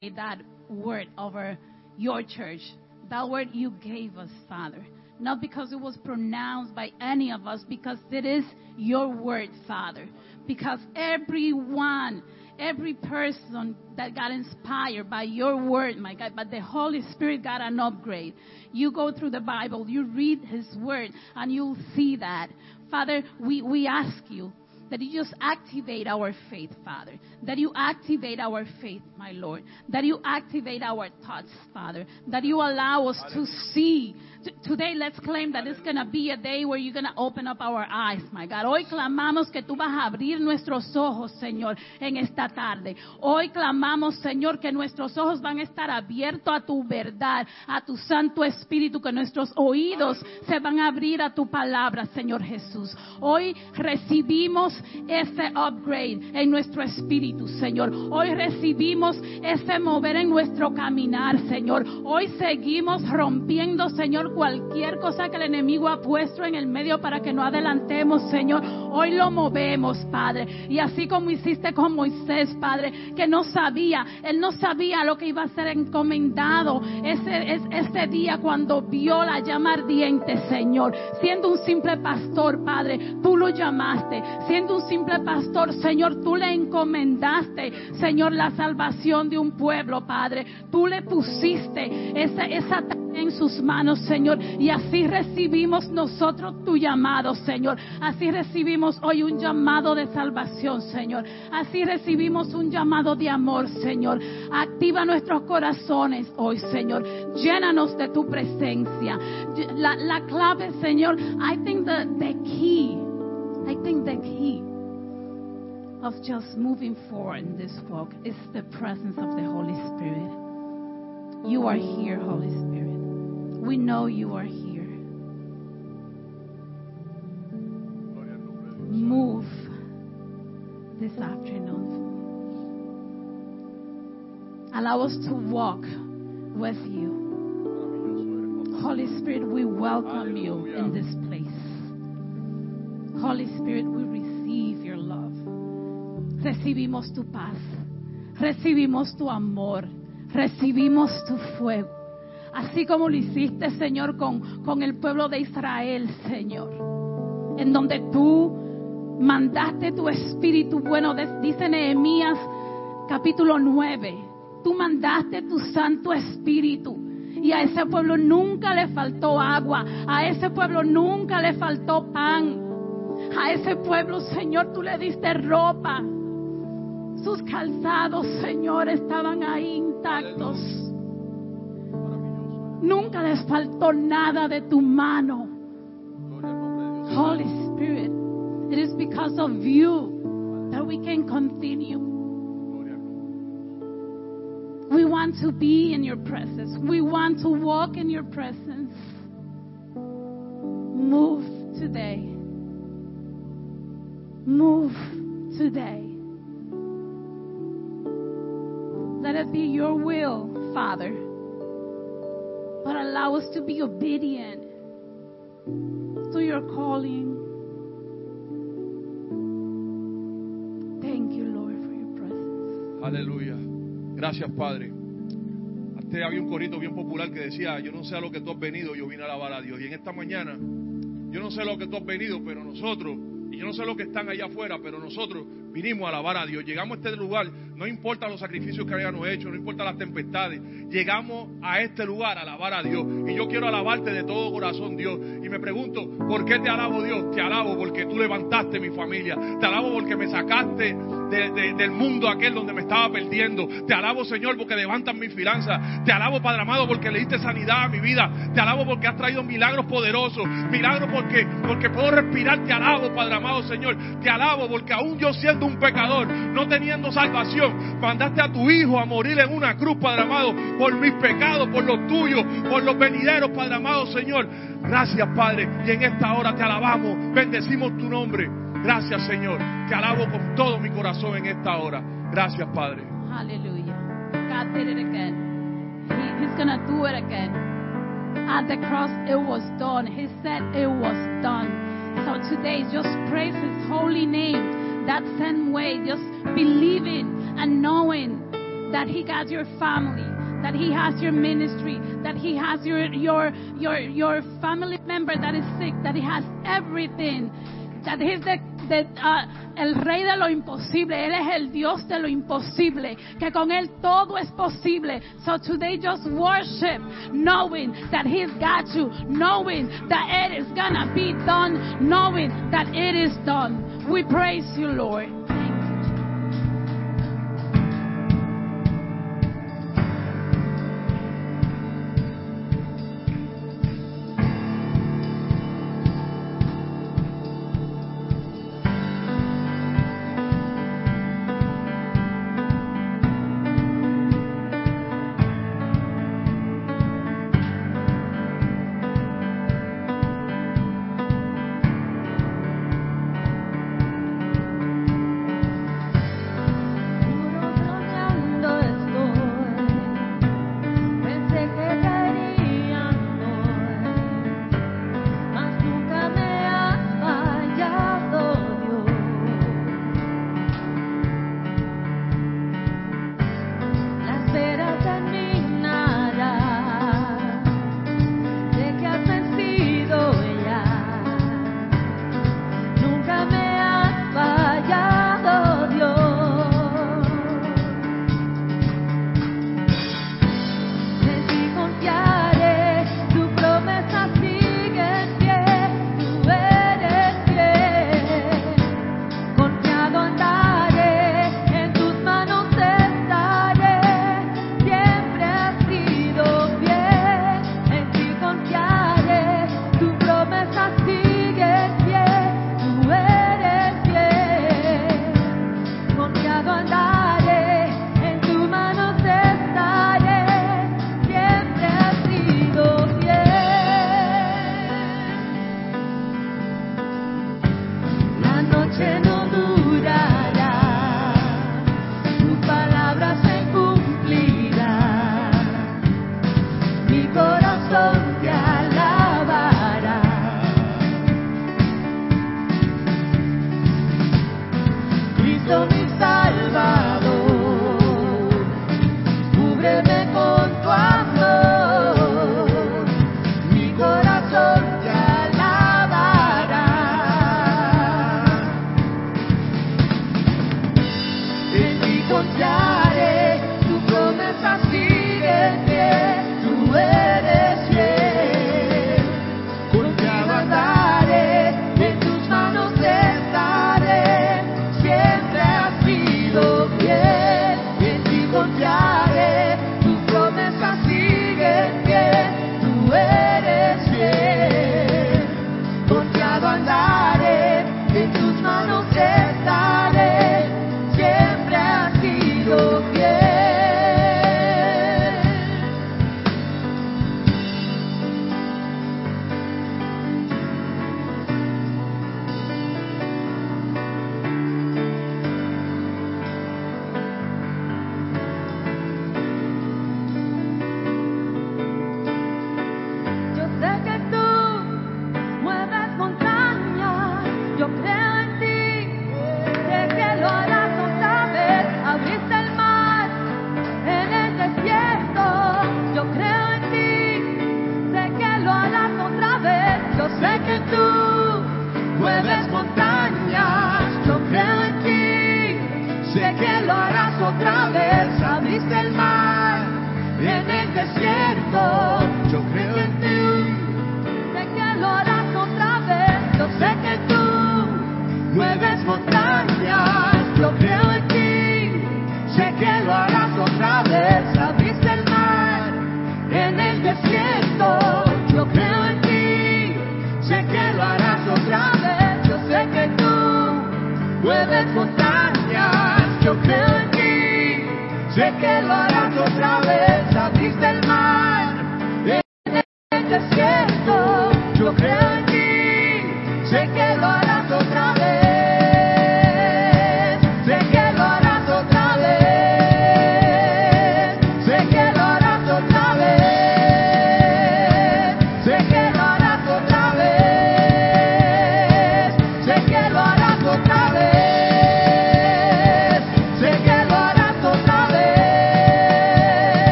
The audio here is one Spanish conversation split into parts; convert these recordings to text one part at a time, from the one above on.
that word over your church. That word you gave us, Father. Not because it was pronounced by any of us, because it is your word, Father. Because everyone, every person that got inspired by your word, my God, but the Holy Spirit got an upgrade. You go through the Bible, you read His word, and you'll see that. Father, we, we ask you that you just activate our faith, Father. That you activate our faith, my Lord. That you activate our thoughts, Father. That you allow us to see. T- Today, let's claim that it's going to be a day where you're going to open up our eyes, my God. Hoy clamamos que tú vas a abrir nuestros ojos, Señor, en esta tarde. Hoy clamamos, Señor, que nuestros ojos van a estar abiertos a tu verdad, a tu Santo Espíritu, que nuestros oídos se van a abrir a tu palabra, Señor Jesús. Hoy recibimos ese upgrade en nuestro espíritu, Señor. Hoy recibimos ese mover en nuestro caminar, Señor. Hoy seguimos rompiendo, Señor, cualquier cosa que el enemigo ha puesto en el medio para que no adelantemos, Señor. Hoy lo movemos, Padre. Y así como hiciste con Moisés, Padre, que no sabía, él no sabía lo que iba a ser encomendado ese, es- ese día cuando vio la llama ardiente, Señor. Siendo un simple pastor, Padre, tú lo llamaste. Siendo un simple pastor, Señor, tú le encomendaste, Señor, la salvación de un pueblo, Padre. Tú le pusiste esa, esa en sus manos, Señor. Y así recibimos nosotros tu llamado, Señor. Así recibimos hoy un llamado de salvación, Señor. Así recibimos un llamado de amor, Señor. Activa nuestros corazones hoy, Señor. Llénanos de tu presencia. La, la clave, Señor, I think the, the key, I think the key of just moving forward in this walk is the presence of the Holy Spirit. You are here, Holy Spirit. We know you are here. Move this afternoon. Allow us to walk with you. Holy Spirit, we welcome you in this place. Holy Spirit, we receive your love. Recibimos tu paz. Recibimos tu amor. Recibimos tu fuego. Así como lo hiciste, Señor, con, con el pueblo de Israel, Señor. En donde tú mandaste tu espíritu bueno, dice Nehemías capítulo 9. Tú mandaste tu Santo Espíritu. Y a ese pueblo nunca le faltó agua. A ese pueblo nunca le faltó pan. A ese pueblo, Señor, tú le diste ropa. Sus calzados, Señor, estaban ahí intactos. Nunca les faltó nada de tu mano. Holy Spirit, it is because of you that we can continue. We want to be in your presence. We want to walk in your presence. Move today. Move today. Let it be your will, Father. But allow us to be obedient to your calling. Thank you, Lord, for your presence. Aleluya. Gracias, Padre. Antes había un corito bien popular que decía, yo no sé a lo que tú has venido, yo vine a alabar a Dios. Y en esta mañana, yo no sé a lo que tú has venido, pero nosotros, yo no sé lo que están allá afuera, pero nosotros vinimos a alabar a Dios. Llegamos a este lugar, no importa los sacrificios que hayamos hecho, no importa las tempestades, llegamos a este lugar a alabar a Dios. Y yo quiero alabarte de todo corazón, Dios. Y me pregunto, ¿por qué te alabo, Dios? Te alabo porque tú levantaste mi familia. Te alabo porque me sacaste de- de- del mundo aquel donde me estaba perdiendo. Te alabo, Señor, porque levantas mis finanzas. Te alabo, Padre amado, porque le diste sanidad a mi vida. Te alabo porque has traído milagros poderosos. Milagros porque, porque puedo respirar. Te alabo, Padre amado, Señor. Te alabo porque aún yo siendo un pecador, no teniendo salvación, mandaste a tu Hijo a morir en una cruz, Padre amado, por mis pecados, por los tuyos, por los venideros, Padre amado, Señor. Gracias, Padre. Y en esta hora te alabamos. Bendecimos tu nombre. Gracias, Señor. Te alabo con todo mi corazón en esta hora. Gracias, Padre. Hallelujah. God did it again. He, he's going to do it again. At the cross, it was done. He said it was done. So today, just praise His holy name that same way. Just believing and knowing that He got your family, that He has your ministry, that He has your your your your family member that is sick, that He has everything, that He's the, the uh, el Rey de lo imposible, Él es el Dios de lo imposible, que con Él todo es posible. So today just worship, knowing that He's got you, knowing that it is gonna be done, knowing that it is done. We praise you, Lord.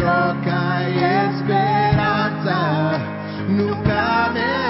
troca e esperança no caminho.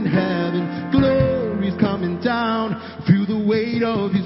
in heaven. Glory's coming down. Feel the weight of His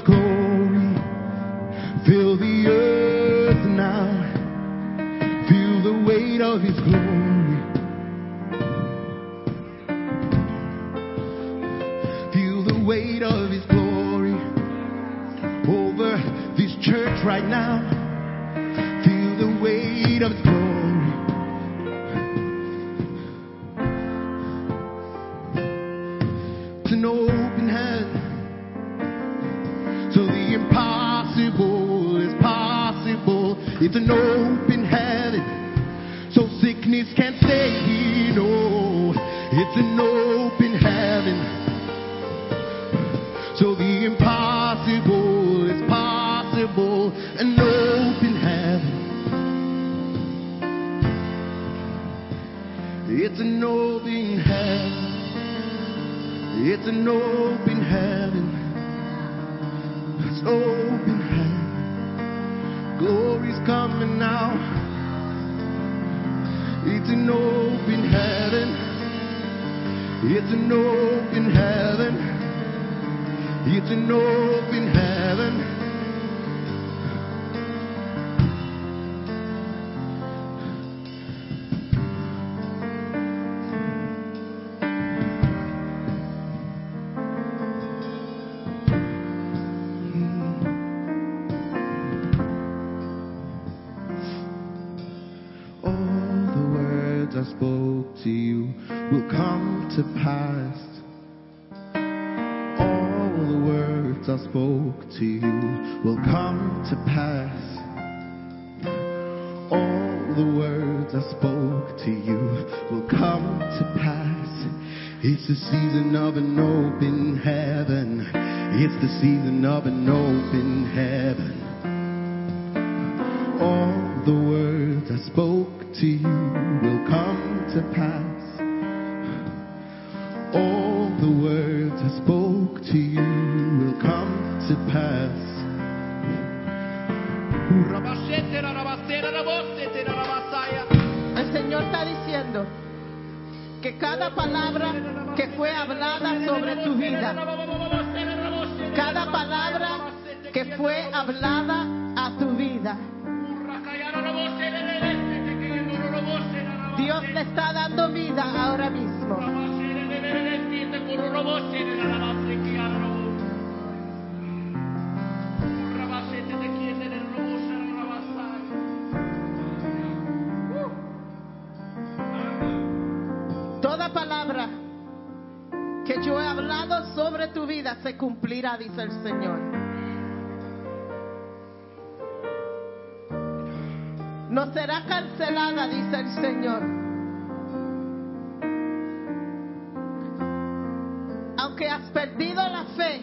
aunque has perdido la fe,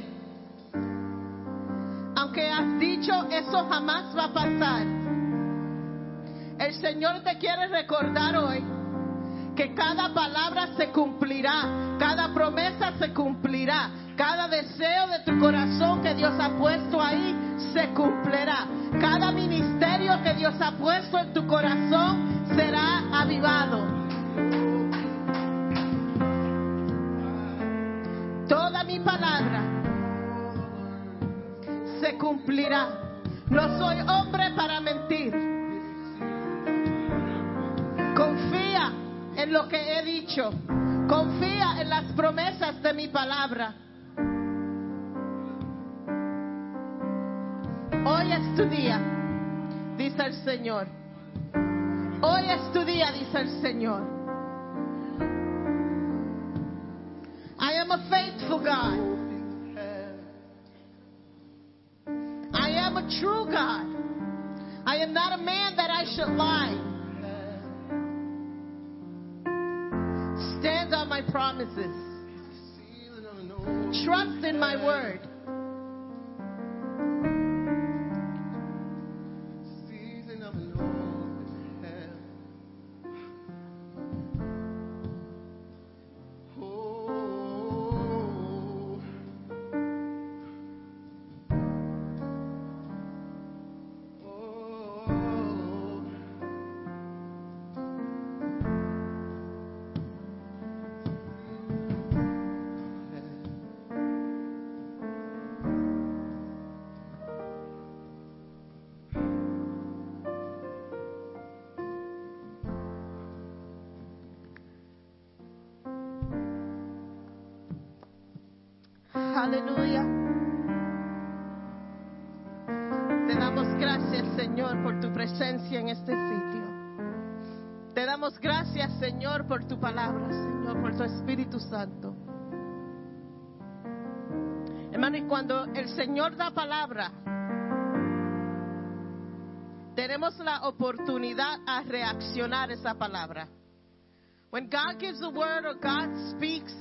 aunque has dicho eso jamás va a pasar, el Señor te quiere recordar hoy que cada palabra se cumplirá, cada promesa se cumplirá, cada deseo de tu corazón que Dios ha puesto ahí se cumplirá, cada ministerio que Dios ha puesto en tu corazón será avivado. cumplirá. No soy hombre para mentir. Confía en lo que he dicho. Confía en las promesas de mi palabra. Hoy es tu día, dice el Señor. Hoy es tu día, dice el Señor. I am a faithful God. True God. I am not a man that I should lie. Stand on my promises. Trust in my word. Por tu palabra, Señor, por tu Espíritu Santo. Hermano, y cuando el Señor da palabra, tenemos la oportunidad a reaccionar esa palabra. When God gives a word or God speaks,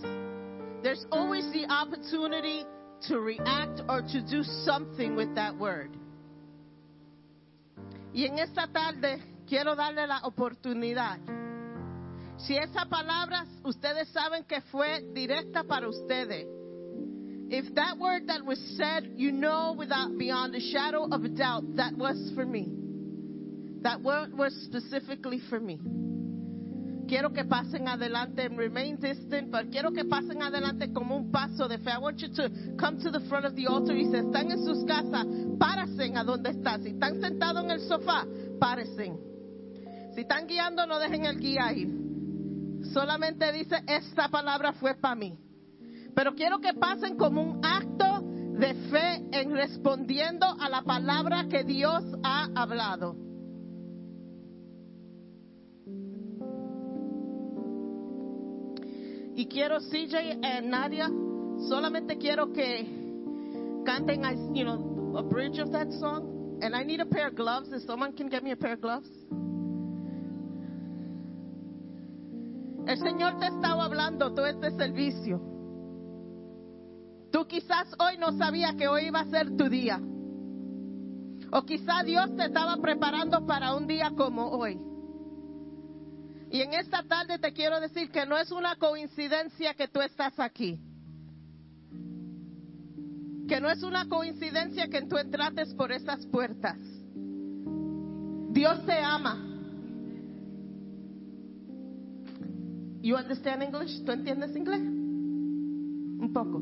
there's always the opportunity to react or to do something with that word. Y en esta tarde quiero darle la oportunidad. Si esa palabra ustedes saben que fue directa para ustedes. If that word that was said, you know without beyond a shadow of a doubt that was for me. That word was specifically for me. Quiero que pasen adelante and remain distant, but quiero que pasen adelante como un paso de fe. I want you to come to the front of the altar y si están en sus casas, párense a donde están. Si están sentados en el sofá, párense. Si están guiando, no dejen el guía ir. Solamente dice, esta palabra fue para mí. Pero quiero que pasen como un acto de fe en respondiendo a la palabra que Dios ha hablado. Y quiero CJ y Nadia, solamente quiero que canten, you know, a bridge of that song. And I need a pair of gloves. If someone can get me a pair of gloves. El Señor te estaba hablando todo este servicio. Tú quizás hoy no sabías que hoy iba a ser tu día. O quizás Dios te estaba preparando para un día como hoy. Y en esta tarde te quiero decir que no es una coincidencia que tú estás aquí. Que no es una coincidencia que tú entrates por esas puertas. Dios te ama. You understand English? ¿Tú entiendes inglés? Un poco.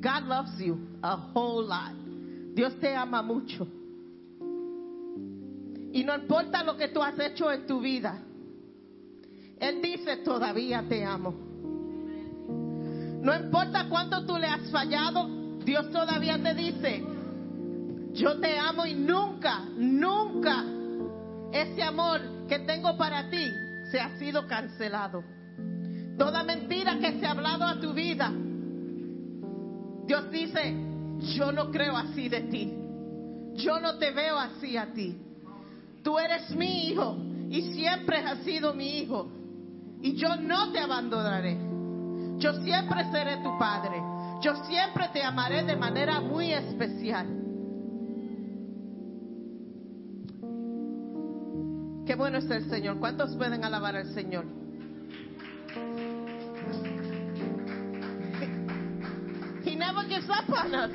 God loves you a whole lot. Dios te ama mucho. Y no importa lo que tú has hecho en tu vida. Él dice, todavía te amo. No importa cuánto tú le has fallado, Dios todavía te dice, yo te amo y nunca, nunca ese amor que tengo para ti se ha sido cancelado. Toda mentira que se ha hablado a tu vida, Dios dice, yo no creo así de ti. Yo no te veo así a ti. Tú eres mi hijo y siempre has sido mi hijo. Y yo no te abandonaré. Yo siempre seré tu padre. Yo siempre te amaré de manera muy especial. Qué bueno es el Señor. ¿Cuántos pueden alabar al Señor? Never gives up on us.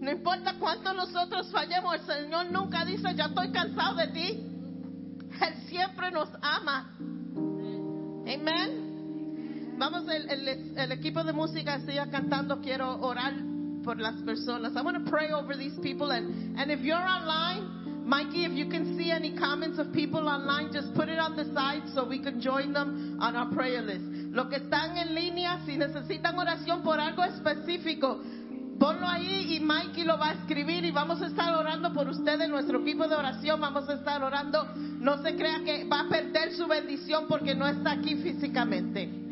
No importa cuánto nosotros fallemos, el Señor nunca dice, ya estoy cansado de ti. Él siempre nos ama. Amén. Vamos, el, el- el equipo de música siga cantando. Quiero orar por las personas. I want to pray over these people. And, and if you're online, Mikey, if you can see any comments of people online, just put it on the side so we can join them on our prayer list. Los que están en línea, si necesitan oración por algo específico, Ponlo ahí y Mikey lo va a escribir y vamos a estar orando por ustedes, nuestro equipo de oración, vamos a estar orando. No se crea que va a perder su bendición porque no está aquí físicamente.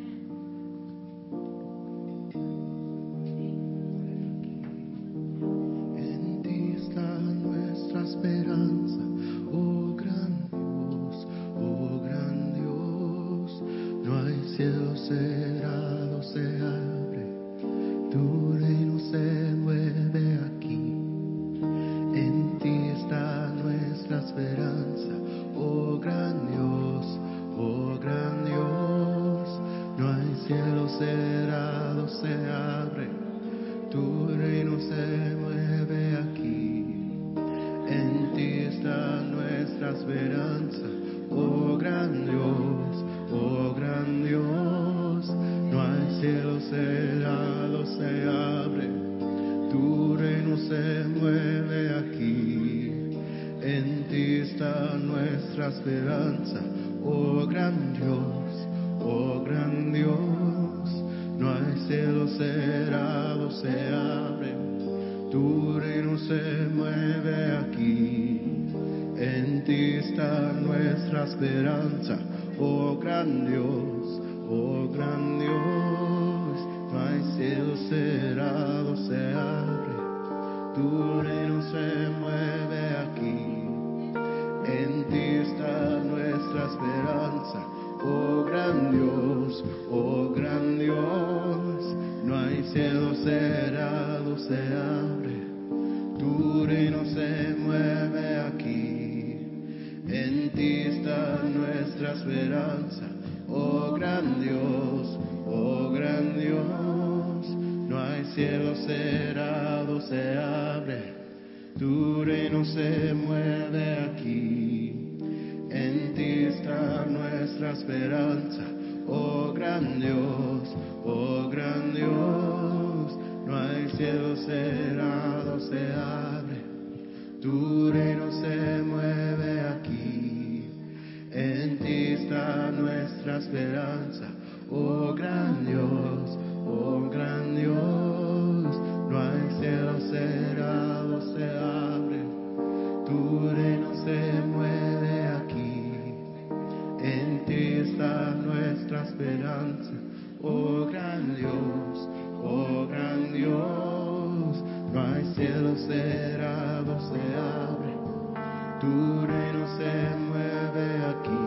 Cielo se mueve aquí. En ti está nuestra esperanza, oh gran Dios, oh gran Dios. No hay cielo cerrado, se abre, tu reino se mueve aquí. En ti está nuestra esperanza, oh gran Dios, oh gran Dios. No hay cielo cerrado, se abre, tu reino se mueve aquí. En ti está nuestra esperanza, oh gran Dios, oh gran Dios. No hay cielo cerrado, se abre, tu reino se mueve aquí. En ti está nuestra esperanza, oh gran Dios, oh gran Dios. No hay cielo cerrado, se abre, tu reino se mueve aquí. En ti está nuestra esperanza, oh gran Dios, oh gran Dios. No hay cielo cerrado, se abre, tu reino se mueve aquí. En ti está nuestra esperanza, oh gran Dios, oh gran Dios. No hay cielo cerrado, se abre, tu reino se mueve aquí. En ti está nuestra esperanza, oh gran Dios, oh gran Dios. No hay cielo cerrado, se abre, tu reino se mueve aquí. En ti está nuestra esperanza, oh gran Dios, oh gran Dios. No hay cielo cerrado, se abre, tu reino se mueve aquí.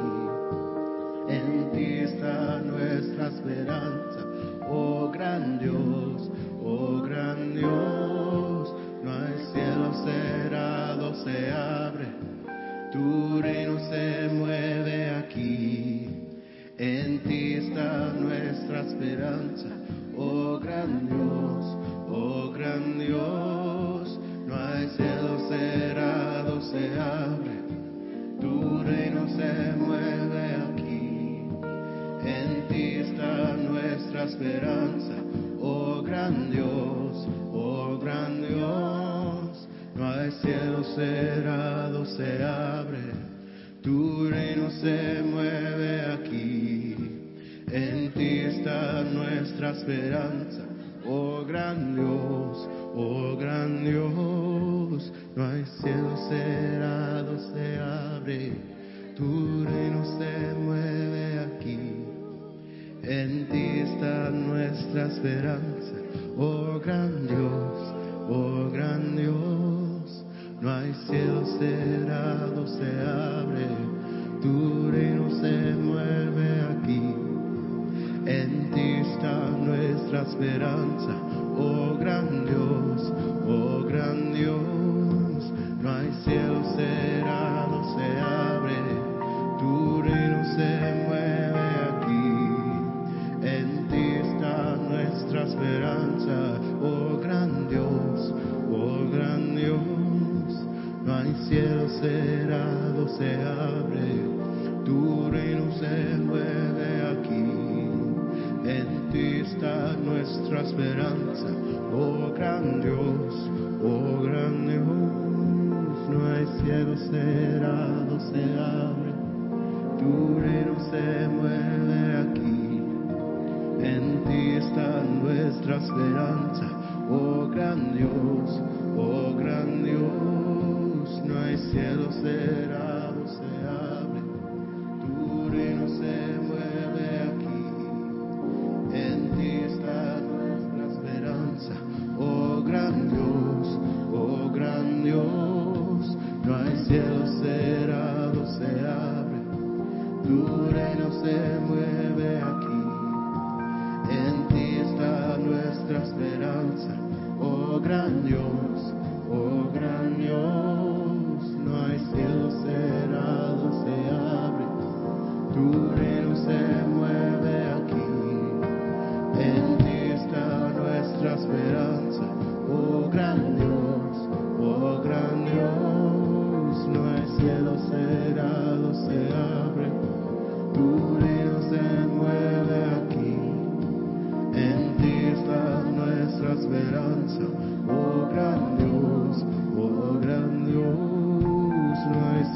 En ti está nuestra esperanza, oh gran Dios, oh gran Dios. No hay cielo cerrado, se abre, tu reino se mueve aquí. En ti está nuestra esperanza, oh gran Dios, oh gran Dios. No hay cielo cerrado, se abre, tu reino se mueve aquí. En ti está nuestra esperanza, oh gran Dios, oh gran Dios. No hay cielo cerrado, se abre, tu reino se mueve aquí. En ti está nuestra esperanza, oh gran Dios, oh gran Dios. No hay cielo cerrado, se abre, tu reino se mueve aquí. En ti está nuestra esperanza, oh gran Dios, oh gran Dios. No hay cielo cerrado, se abre, tu reino se mueve aquí. En ti está nuestra esperanza, oh gran Dios, oh gran Dios. No hay cielo cerrado, se abre, tu reino se mueve aquí. Se abre, tu reino se mueve aquí. En ti está nuestra esperanza, oh gran Dios, oh gran Dios. No hay cielo cerrado, se abre, tu reino se mueve aquí. En ti está nuestra esperanza, oh gran Dios, oh gran Dios. No hay cielo cerrado, se abre, tu reino se mueve aquí. En ti está nuestra esperanza, oh gran Dios, oh gran Dios. No hay cielo cerrado,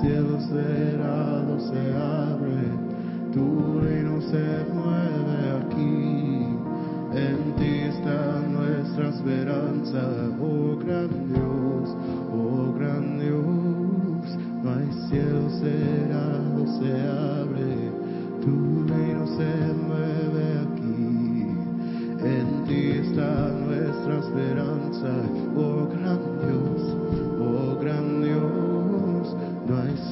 cielo cerrado, se abre,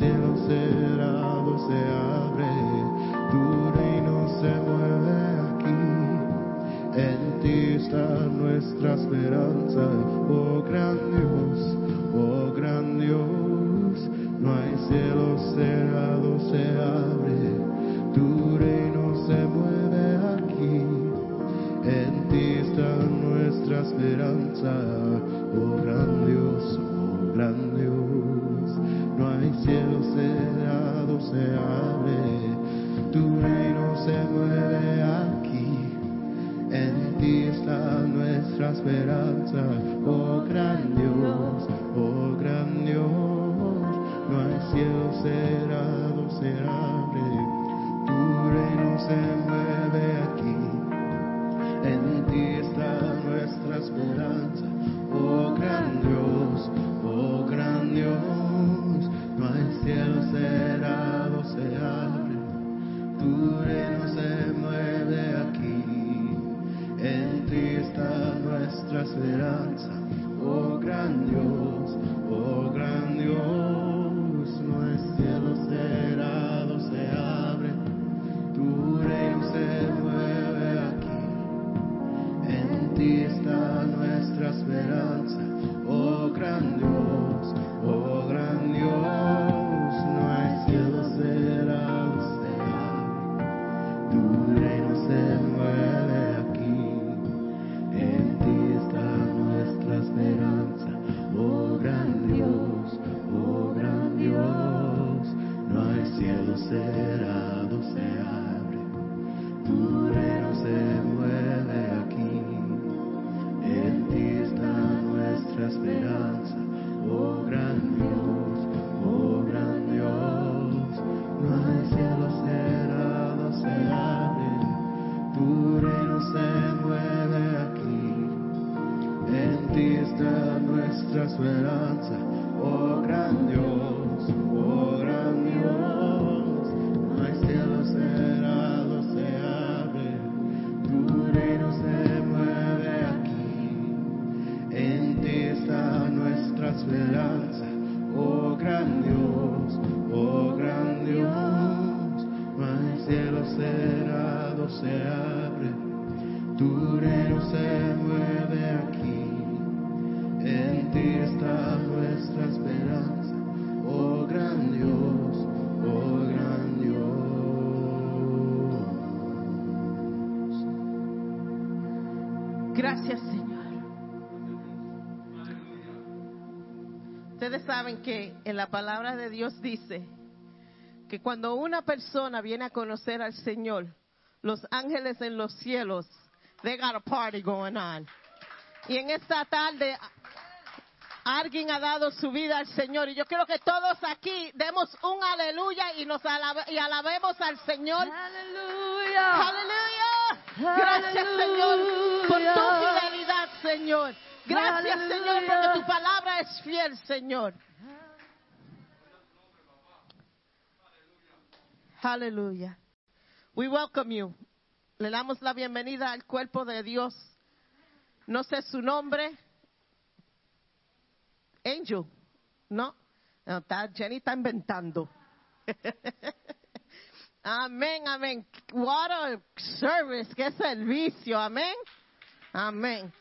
cielo cerrado, se abre, tu reino se mueve aquí, en ti está nuestra esperanza, oh gran Dios, oh gran Dios, no hay cielo cerrado, se abre, tu reino se mueve aquí, en ti está nuestra esperanza, oh gran Dios, oh gran Dios, no hay cielo cerrado, se abre, tu reino se mueve aquí, en ti está nuestra esperanza, Ustedes saben que en la palabra de Dios dice que cuando una persona viene a conocer al Señor, los ángeles en los cielos, they got a party going on. Y en esta tarde alguien ha dado su vida al Señor y yo quiero que todos aquí demos un aleluya y nos alabe- y alabemos al Señor. Aleluya. Aleluya. Gracias, Señor, por tu fidelidad, Señor. Gracias, Señor, porque tu palabra es fiel, Señor. Aleluya. We welcome you. Le damos la bienvenida al cuerpo de Dios. No sé su nombre. Angel. No. No, está, Jenny está inventando. Amén, amén. What a service, qué servicio, amén. Amén.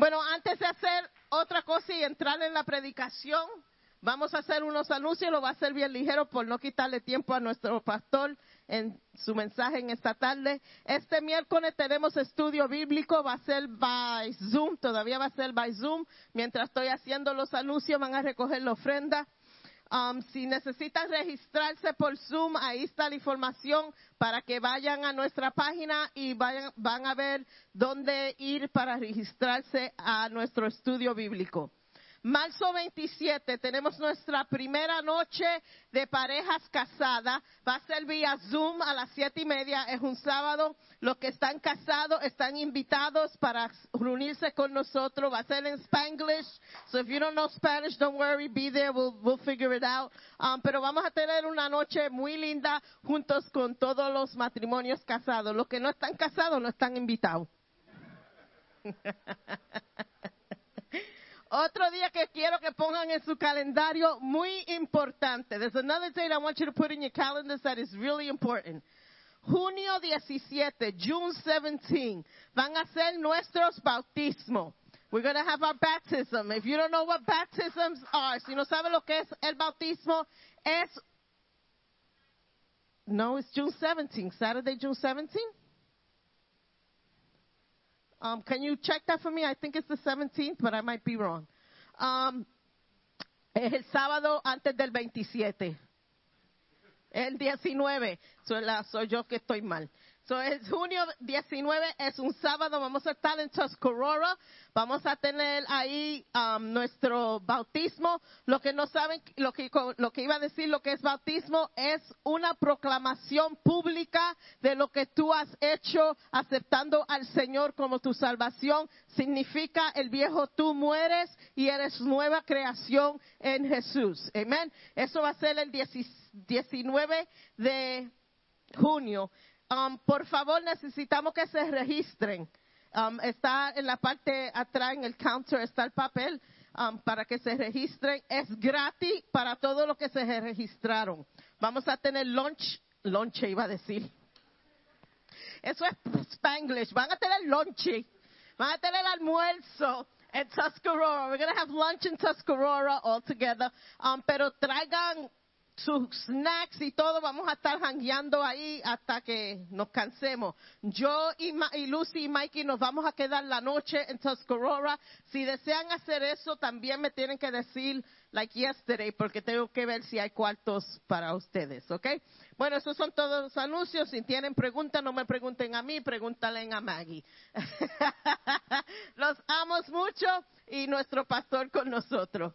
Bueno, antes de hacer otra cosa y entrar en la predicación, Vamos a hacer unos anuncios, lo va a hacer bien ligero por no quitarle tiempo a nuestro pastor en su mensaje en esta tarde. Este miércoles tenemos estudio bíblico, va a ser by Zoom, todavía va a ser by Zoom. Mientras estoy haciendo los anuncios van a recoger la ofrenda. Um, si necesitan registrarse por Zoom, ahí está la información para que vayan a nuestra página y vayan, van a ver dónde ir para registrarse a nuestro estudio bíblico. Marzo 27 tenemos nuestra primera noche de parejas casadas. Va a ser vía Zoom a las siete y media. Es un sábado. Los que están casados están invitados para reunirse con nosotros. Va a ser en Spanglish. So if you don't know Spanish, don't worry. Be there. We'll, we'll figure it out. Um, pero vamos a tener una noche muy linda juntos con todos los matrimonios casados. Los que no están casados no están invitados. Otro día que quiero que pongan en su calendario muy importante. There's another date I want you to put in your calendars that is really important. Junio 17, June 17, van a ser nuestros bautismos. We're going to have our baptism. If you don't know what baptisms are, si no sabe lo que es el bautismo, es No, it's June 17, Saturday, June 17. Um, can you check that for me? I think it's the 17th, but I might be wrong. Um, es el sábado antes del 27. El 19. So, la, soy yo que estoy mal. So, es junio 19, es un sábado, vamos a estar en Tuscarora, vamos a tener ahí um, nuestro bautismo. Lo que no saben, lo que, lo que iba a decir, lo que es bautismo, es una proclamación pública de lo que tú has hecho aceptando al Señor como tu salvación. Significa el viejo tú mueres y eres nueva creación en Jesús. Amén. Eso va a ser el 19 de junio. Um, por favor, necesitamos que se registren. Um, está en la parte atrás, en el counter, está el papel um, para que se registren. Es gratis para todos los que se registraron. Vamos a tener lunch, lunch iba a decir. Eso es Spanglish. Van a tener lunch. Van a tener almuerzo en Tuscarora. We're going to have lunch in Tuscarora all together. Um, pero traigan sus snacks y todo, vamos a estar jangueando ahí hasta que nos cansemos. Yo y, Ma y, Lucy y Mikey nos vamos a quedar la noche en Tuscarora. Si desean hacer eso, también me tienen que decir, like yesterday, porque tengo que ver si hay cuartos para ustedes, ¿ok? Bueno, esos son todos los anuncios. Si tienen preguntas, no me pregunten a mí, pregúntale a Maggie. los amos mucho y nuestro pastor con nosotros.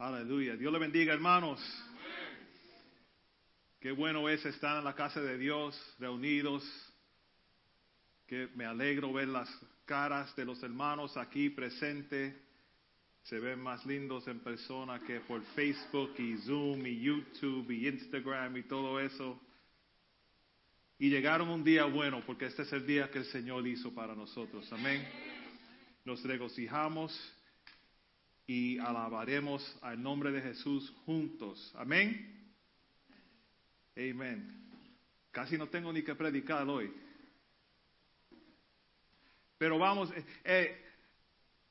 Aleluya. Dios le bendiga, hermanos. Qué bueno es estar en la casa de Dios, reunidos. Que me alegro ver las caras de los hermanos aquí presentes. Se ven más lindos en persona que por Facebook y Zoom y YouTube y Instagram y todo eso. Y llegaron un día bueno porque este es el día que el Señor hizo para nosotros. Amén. Nos regocijamos y alabaremos al nombre de Jesús juntos. Amén. Amén. Casi no tengo ni que predicar hoy. Pero vamos, eh,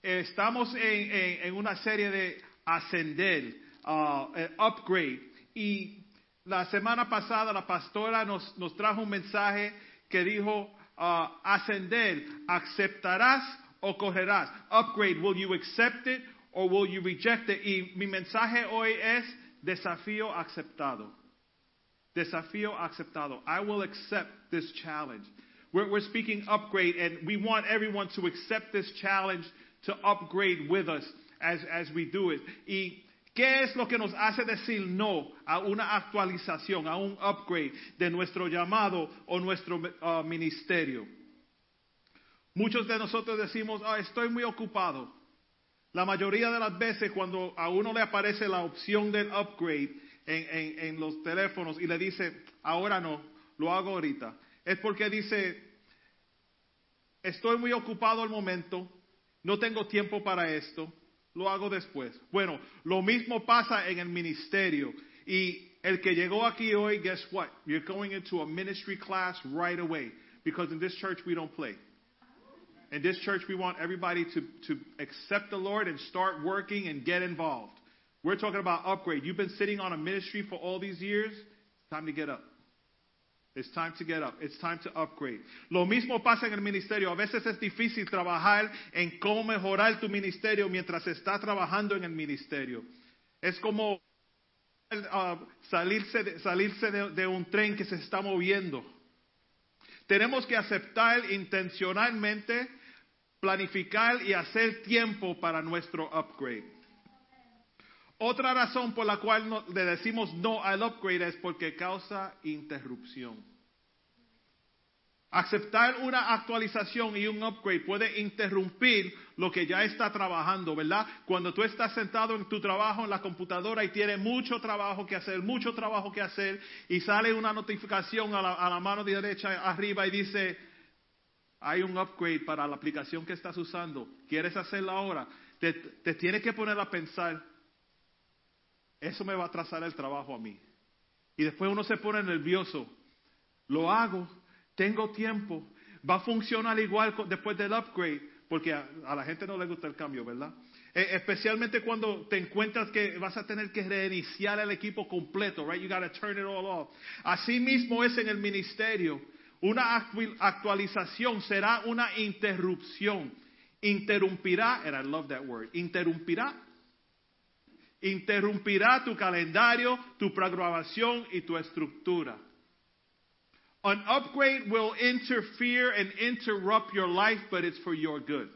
eh, estamos en, una serie de ascender, uh, eh, upgrade. Y la semana pasada la pastora nos, nos trajo un mensaje que dijo, uh, ascender, aceptarás o correrás. Upgrade, will you accept it or will you reject it? Y mi mensaje hoy es desafío aceptado. Desafío aceptado. I will accept this challenge. We're, we're speaking upgrade, and we want everyone to accept this challenge to upgrade with us as, as we do it. Y ¿Qué es lo que nos hace decir no a una actualización, a un upgrade de nuestro llamado o nuestro uh, ministerio? Muchos de nosotros decimos, oh, estoy muy ocupado. La mayoría de las veces cuando a uno le aparece la opción del upgrade en, los teléfonos y le dice, ahora no, lo hago ahorita, es porque dice, estoy muy ocupado al momento no tengo tiempo para esto, lo hago después. Bueno, lo mismo pasa en el ministerio. Y el que llegó aquí hoy, guess what? You're going into a ministry class right away. Because in this church we don't play. In this church we want everybody to, to accept the Lord and start working and get involved. We're talking about upgrade. You've been sitting on a ministry for all these years. Time to get up. It's time to get up. It's time to upgrade. Lo mismo pasa en el ministerio. A veces es difícil trabajar en cómo mejorar tu ministerio mientras estás trabajando en el ministerio. Es como uh, salirse, de, salirse de, de un tren que se está moviendo. Tenemos que aceptar intencionalmente, planificar y hacer tiempo para nuestro upgrade. Otra razón por la cual no, le decimos no al upgrade es porque causa interrupción. Aceptar una actualización y un upgrade puede interrumpir lo que ya está trabajando, ¿verdad? Cuando tú estás sentado en tu trabajo en la computadora y tienes mucho trabajo que hacer, mucho trabajo que hacer, y sale una notificación a la, a la mano derecha arriba y dice, hay un upgrade para la aplicación que estás usando, ¿quieres hacerla ahora? Te, te tienes que poner a pensar, eso me va a atrasar el trabajo a mí. Y después uno se pone nervioso. Lo hago, tengo tiempo, va a funcionar igual después del upgrade, porque a, a la gente no le gusta el cambio, ¿verdad? Eh, especialmente cuando te encuentras que vas a tener que reiniciar el equipo completo, right? You got to turn it all off. Así mismo es en el ministerio. Una actualización será una interrupción. Interrumpirá, and I love that word, interrumpirá interrumpirá tu calendario, tu programación y tu estructura. An upgrade will interfere and interrupt your life, but it's for your good.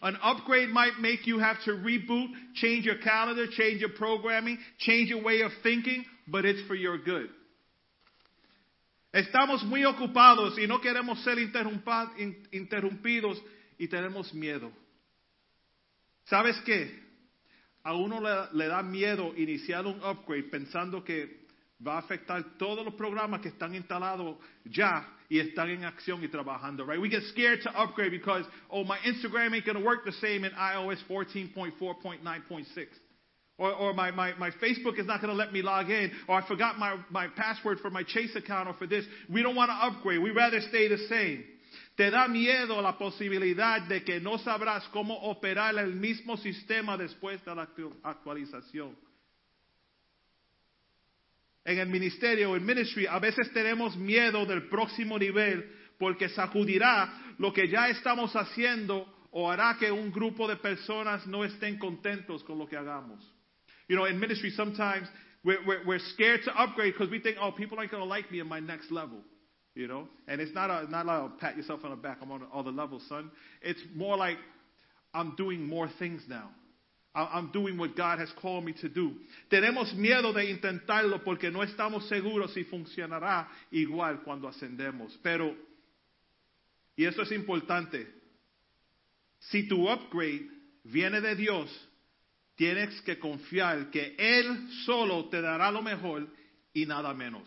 An upgrade might make you have to reboot, change your calendar, change your programming, change your way of thinking, but it's for your good. Estamos muy ocupados y no queremos ser interrumpidos y tenemos miedo. ¿Sabes qué? a uno le, da miedo iniciar un upgrade pensando que va a afectar todos los programas que están instalados ya y están en acción y trabajando, right? We get scared to upgrade because, oh, my Instagram ain't going to work the same in iOS 14.4.9.6. Or, or my, my, my Facebook is not going to let me log in. Or I forgot my, my password for my Chase account or for this. We don't want to upgrade. We rather stay the same. Te da miedo la posibilidad de que no sabrás cómo operar el mismo sistema después de la actualización. En el ministerio, en ministry, a veces tenemos miedo del próximo nivel porque sacudirá lo que ya estamos haciendo o hará que un grupo de personas no estén contentos con lo que hagamos. You know, in ministry, sometimes we're, we're, we're scared to upgrade because we think, oh, people aren't going to like me in my next level. You know, and it's not a not a oh, pat yourself on the back. I'm on all the levels, son. It's more like I'm doing more things now. I'm doing what God has called me to do. Tenemos miedo de intentarlo porque no estamos seguros si funcionará igual cuando ascendemos. Pero, y eso es importante, si tu upgrade viene de Dios, tienes que confiar que Él solo te dará lo mejor y nada menos.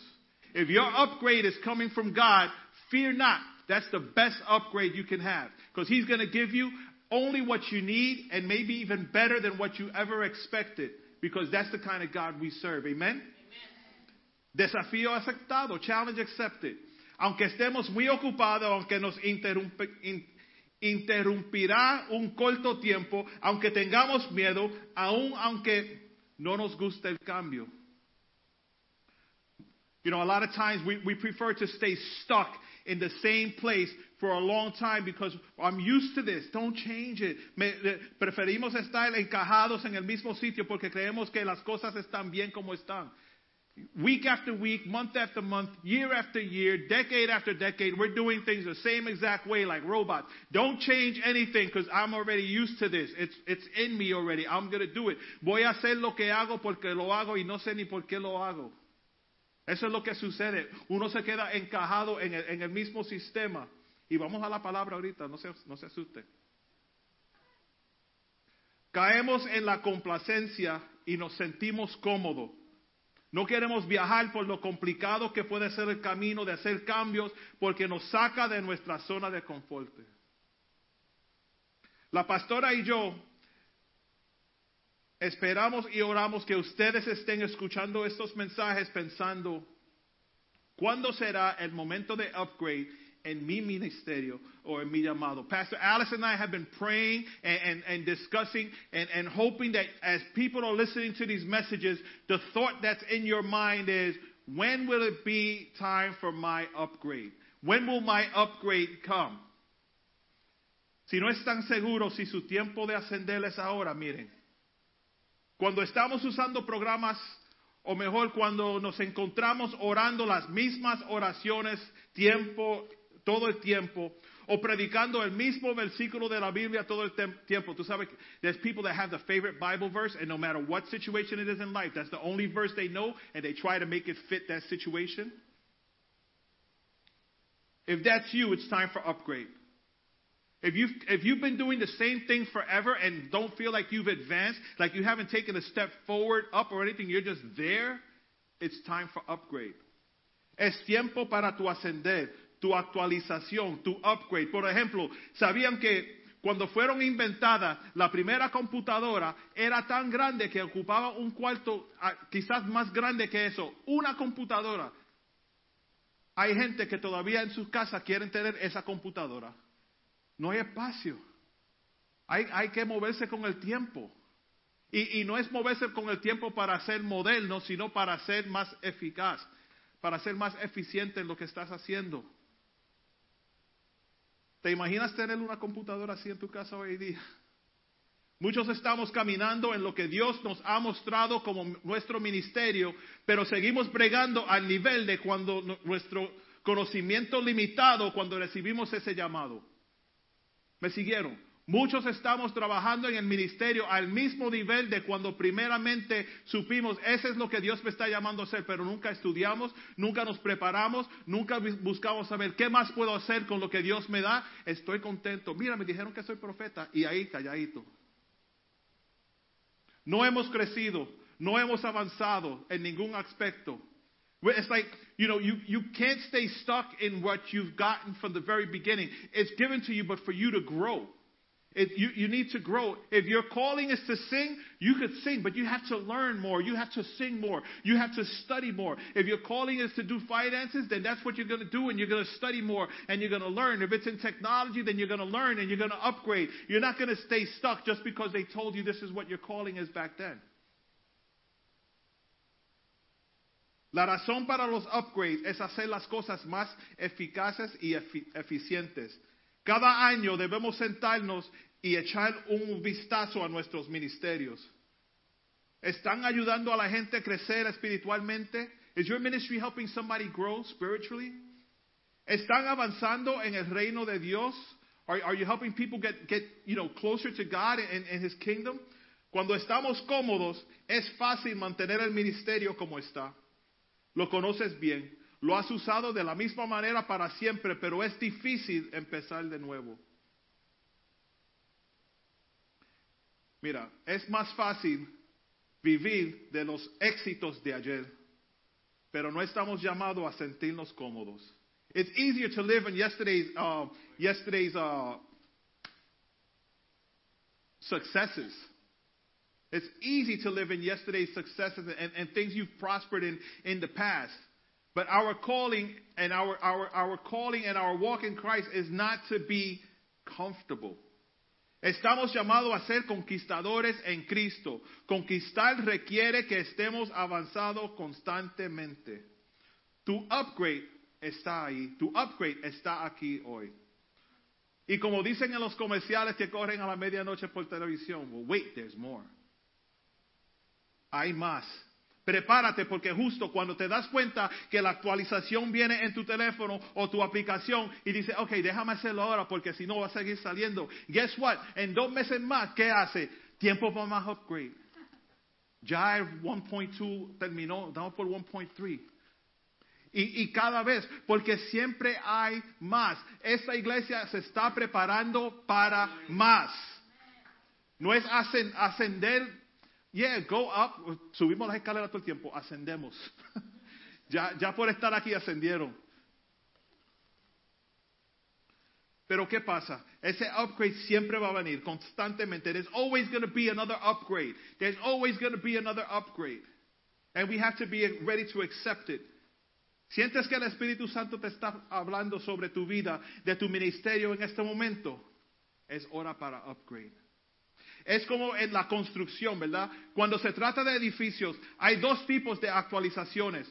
If your upgrade is coming from God, fear not. That's the best upgrade you can have. Because He's going to give you only what you need and maybe even better than what you ever expected. Because that's the kind of God we serve. Amen? Desafío aceptado. Challenge accepted. Aunque estemos muy ocupados, aunque nos interrumpe, in, interrumpirá un corto tiempo, aunque tengamos miedo, aun aunque no nos guste el cambio. You know, a lot of times we, we prefer to stay stuck in the same place for a long time because I'm used to this. Don't change it. Me, preferimos estar encajados en el mismo sitio porque creemos que las cosas están bien como están. Week after week, month after month, year after year, decade after decade, we're doing things the same exact way like robots. Don't change anything because I'm already used to this. It's, it's in me already. I'm going to do it. Voy a hacer lo que hago porque lo hago y no sé ni por qué lo hago. Eso es lo que sucede. Uno se queda encajado en el, en el mismo sistema. Y vamos a la palabra ahorita, no se, no se asuste. Caemos en la complacencia y nos sentimos cómodos. No queremos viajar por lo complicado que puede ser el camino de hacer cambios porque nos saca de nuestra zona de confort. La pastora y yo esperamos y oramos que ustedes estén escuchando estos mensajes pensando, ¿cuándo será el momento de upgrade en mi ministerio o en mi llamado? Pastor Alice and I have been praying and, and, and discussing and, and hoping that as people are listening to these messages, the thought that's in your mind is, when will it be time for my upgrade? When will my upgrade come? Si no están seguros si su tiempo de ascender es ahora, miren. Cuando estamos usando programas, o mejor, cuando nos encontramos orando las mismas oraciones, tiempo, todo el tiempo, o predicando el mismo versículo de la Biblia todo el tiempo. Tú sabes, there's people that have the favorite Bible verse, and no matter what situation it is in life, that's the only verse they know, and they try to make it fit that situation. If that's you, it's time for upgrade. If you've, if you've been doing the same thing forever and don't feel like you've advanced, like you haven't taken a step forward, up, or anything, you're just there, it's time for upgrade. Es tiempo para tu ascender, tu actualización, tu upgrade. Por ejemplo, ¿sabían que cuando fueron inventadas, la primera computadora era tan grande que ocupaba un cuarto, ah, quizás más grande que eso, una computadora? Hay gente que todavía en sus casas quieren tener esa computadora. No hay espacio. Hay, hay que moverse con el tiempo. Y, y, no es moverse con el tiempo para ser moderno, sino para ser más eficaz, para ser más eficiente en lo que estás haciendo. ¿Te imaginas tener una computadora así en tu casa hoy día? Muchos estamos caminando en lo que Dios nos ha mostrado como nuestro ministerio, pero seguimos bregando al nivel de cuando nuestro conocimiento limitado, cuando recibimos ese llamado. ¿Me siguieron? Muchos estamos trabajando en el ministerio al mismo nivel de cuando primeramente supimos, ese es lo que Dios me está llamando a hacer, pero nunca estudiamos, nunca nos preparamos, nunca buscamos saber qué más puedo hacer con lo que Dios me da. Estoy contento. Mira, me dijeron que soy profeta y ahí calladito. No hemos crecido, no hemos avanzado en ningún aspecto. It's like, you know, you, you can't stay stuck in what you've gotten from the very beginning. It's given to you, but for you to grow. It, you, you need to grow. If your calling is to sing, you could sing, but you have to learn more. You have to sing more. You have to study more. If your calling is to do finances, then that's what you're going to do, and you're going to study more, and you're going to learn. If it's in technology, then you're going to learn, and you're going to upgrade. You're not going to stay stuck just because they told you this is what your calling is back then. La razón para los upgrades es hacer las cosas más eficaces y efi eficientes. Cada año debemos sentarnos y echar un vistazo a nuestros ministerios. ¿Están ayudando a la gente a crecer espiritualmente? Is your ministry helping somebody grow spiritually? ¿Están avanzando en el reino de Dios? Are, are you helping people get, get you know, closer to God and, and His kingdom? Cuando estamos cómodos, es fácil mantener el ministerio como está. Lo conoces bien. Lo has usado de la misma manera para siempre, pero es difícil empezar de nuevo. Mira, es más fácil vivir de los éxitos de ayer, pero no estamos llamados a sentirnos cómodos. It's easier to live in yesterday's, uh, yesterday's uh, successes. It's easy to live in yesterday's successes and, and things you've prospered in in the past. But our calling and our, our, our calling and our walk in Christ is not to be comfortable. Estamos llamados a ser conquistadores en Cristo. Conquistar requiere que estemos avanzados constantemente. Tu upgrade está ahí. Tu upgrade está aquí hoy. Y como dicen en los comerciales que corren a la medianoche por televisión, well, wait, there's more. Hay más. Prepárate porque justo cuando te das cuenta que la actualización viene en tu teléfono o tu aplicación y dice, ok, déjame hacerlo ahora porque si no va a seguir saliendo. Guess what? En dos meses más, ¿qué hace? Tiempo para más upgrade. Ya el 1.2 terminó, damos por 1.3. Y, y, cada vez, porque siempre hay más. Esta iglesia se está preparando para más. No es ascender Yeah, go up. Subimos las escaleras todo el tiempo, ascendemos. ya, ya por estar aquí ascendieron. Pero ¿qué pasa? Ese upgrade siempre va a venir constantemente. There's always going to be another upgrade. There's always going to be another upgrade. And we have to be ready to accept it. ¿Sientes que el Espíritu Santo te está hablando sobre tu vida, de tu ministerio en este momento? Es hora para upgrade. Es como en la construcción, ¿verdad? Cuando se trata de edificios, hay dos tipos de actualizaciones.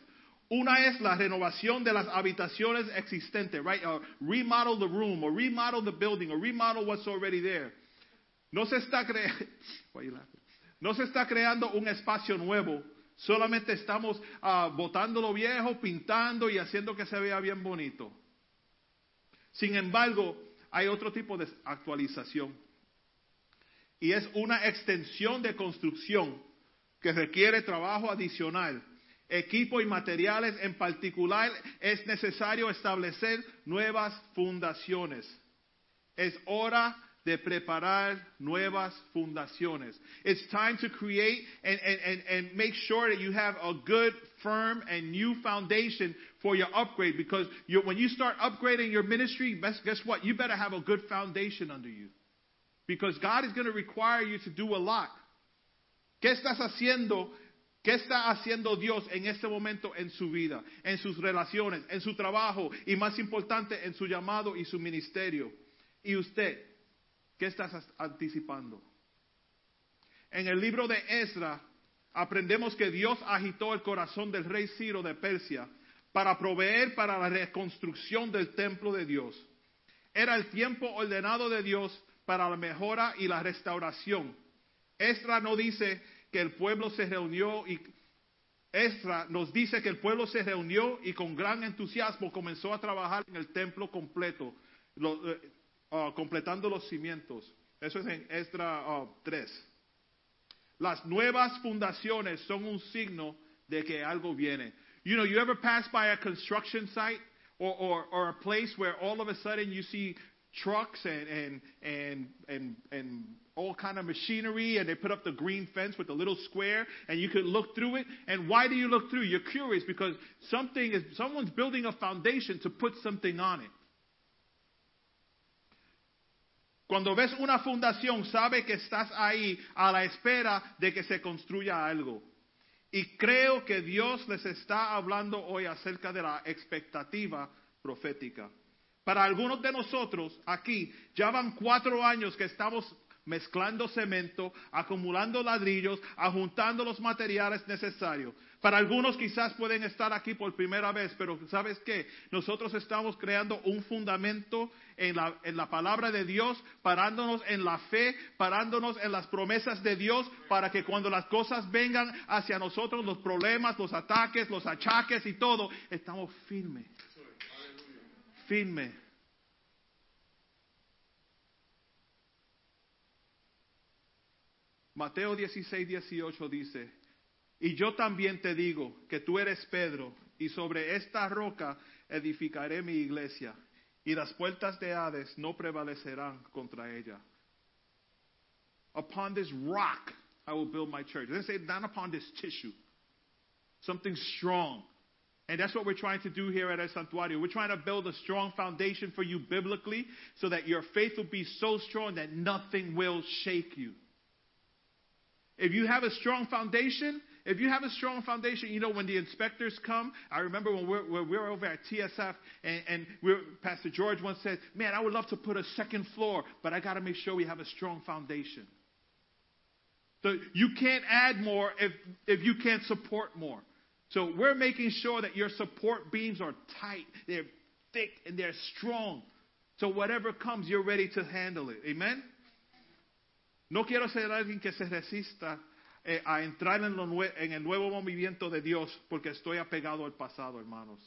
Una es la renovación de las habitaciones existentes, right? Uh, remodel the room, or remodel the building, or remodel what's already there. No se está creando, un espacio nuevo. Solamente estamos uh, botando lo viejo, pintando y haciendo que se vea bien bonito. Sin embargo, hay otro tipo de actualización. Y es una extensión de construcción que requiere trabajo adicional equipo y materiales. En particular, es necesario establecer nuevas fundaciones. Es hora de preparar nuevas fundaciones. It's time to create and, and, and, and make sure that you have a good, firm, and new foundation for your upgrade because you, when you start upgrading your ministry, guess what? You better have a good foundation under you. Because God is going to require you to do a lot. ¿Qué estás haciendo ¿Qué está haciendo Dios en este momento en su vida, en sus relaciones, en su trabajo y más importante en su llamado y su ministerio? ¿Y usted qué está anticipando? En el libro de Ezra aprendemos que Dios agitó el corazón del rey Ciro de Persia para proveer para la reconstrucción del templo de Dios. Era el tiempo ordenado de Dios para la mejora y la restauración. Ezra no dice que el pueblo se reunió y Estra nos dice que el pueblo se reunió y con gran entusiasmo comenzó a trabajar en el templo completo, eh, ah, completando los cimientos. Eso es en Estra 3. Ah, Las nuevas fundaciones son un signo de que algo viene. You know, you ever pass by a construction site or, or, or a place where all of a sudden you see trucks and, and, and, and, and all kind of machinery and they put up the green fence with the little square and you could look through it and why do you look through you're curious because something is someone's building a foundation to put something on it Cuando ves una fundación, sabe que estás ahí a la espera de que se construya algo. Y creo que Dios les está hablando hoy acerca de la expectativa profética. Para algunos de nosotros aquí ya van cuatro años que estamos mezclando cemento, acumulando ladrillos, ajuntando los materiales necesarios. Para algunos quizás pueden estar aquí por primera vez, pero ¿sabes qué? Nosotros estamos creando un fundamento en la, en la palabra de Dios, parándonos en la fe, parándonos en las promesas de Dios, para que cuando las cosas vengan hacia nosotros, los problemas, los ataques, los achaques y todo, estamos firmes firme. Mateo 16, 18 dice, y yo también te digo que tú eres Pedro, y sobre esta roca edificaré mi iglesia, y las puertas de Hades no prevalecerán contra ella. Upon this rock I will build my church. It doesn't say not upon this tissue. Something strong. And that's what we're trying to do here at El Santuario. We're trying to build a strong foundation for you biblically so that your faith will be so strong that nothing will shake you. If you have a strong foundation, if you have a strong foundation, you know, when the inspectors come, I remember when we're, when we were over at TSF and, and we Pastor George once said, Man, I would love to put a second floor, but I got to make sure we have a strong foundation. So you can't add more if, if you can't support more. So we're making sure that your support beams are tight, they're thick, and they're strong. So whatever comes, you're ready to handle it. Amen? No quiero ser alguien que se resista eh, a entrar en, lo en el nuevo movimiento de Dios porque estoy apegado al pasado, hermanos.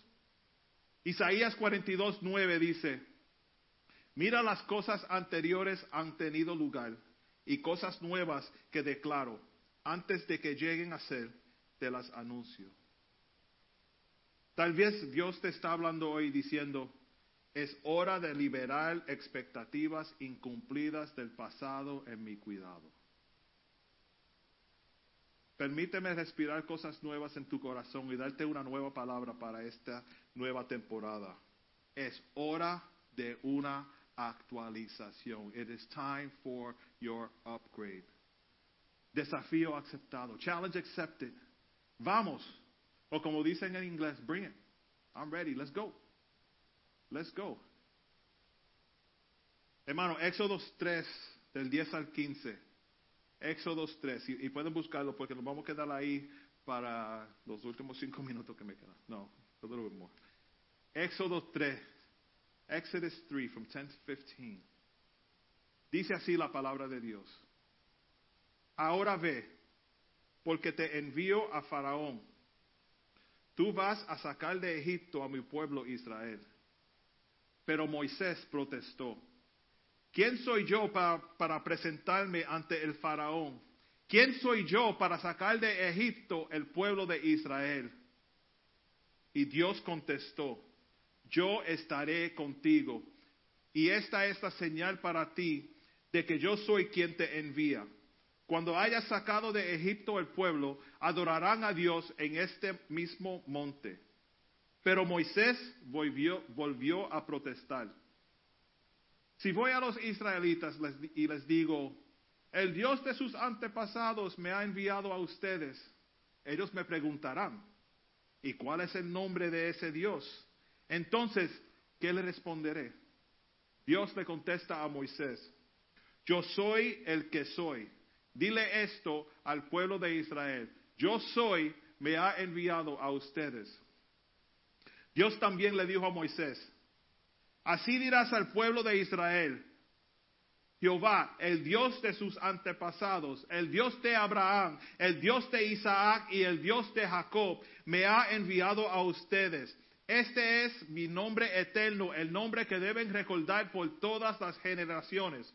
Isaías 42, 9 dice, mira las cosas anteriores han tenido lugar y cosas nuevas que declaro, antes de que lleguen a ser, te las anuncio. Tal vez Dios te está hablando hoy diciendo, es hora de liberar expectativas incumplidas del pasado en mi cuidado. Permíteme respirar cosas nuevas en tu corazón y darte una nueva palabra para esta nueva temporada. Es hora de una actualización. It is time for your upgrade. Desafío aceptado. Challenge accepted. Vamos. O como dicen en inglés, bring it. I'm ready. Let's go. Let's go. Hermano, Éxodo 3, del 10 al 15. Éxodo 3. Y, y pueden buscarlo porque nos vamos a quedar ahí para los últimos cinco minutos que me quedan. No, a little bit more. Éxodo 3. Exodus 3, from 10 to 15. Dice así la palabra de Dios. Ahora ve, porque te envío a Faraón. Tú vas a sacar de Egipto a mi pueblo Israel. Pero Moisés protestó. ¿Quién soy yo para, presentarme ante el faraón? ¿Quién soy yo para sacar de Egipto el pueblo de Israel? Y Dios contestó, yo estaré contigo. Y esta es la señal para ti de que yo soy quien te envía. Cuando hayas sacado de Egipto el pueblo, adorarán a Dios en este mismo monte. Pero Moisés volvió, a protestar. Si voy a los israelitas y les digo, el Dios de sus antepasados me ha enviado a ustedes, ellos me preguntarán, ¿y cuál es el nombre de ese Dios? Entonces, ¿qué le responderé? Dios le contesta a Moisés, yo soy el que soy. Dile esto al pueblo de Israel, yo soy, me ha enviado a ustedes. Dios también le dijo a Moisés, así dirás al pueblo de Israel, Jehová, el Dios de sus antepasados, el Dios de Abraham, el Dios de Isaac y el Dios de Jacob, me ha enviado a ustedes. Este es mi nombre eterno, el nombre que deben recordar por todas las generaciones.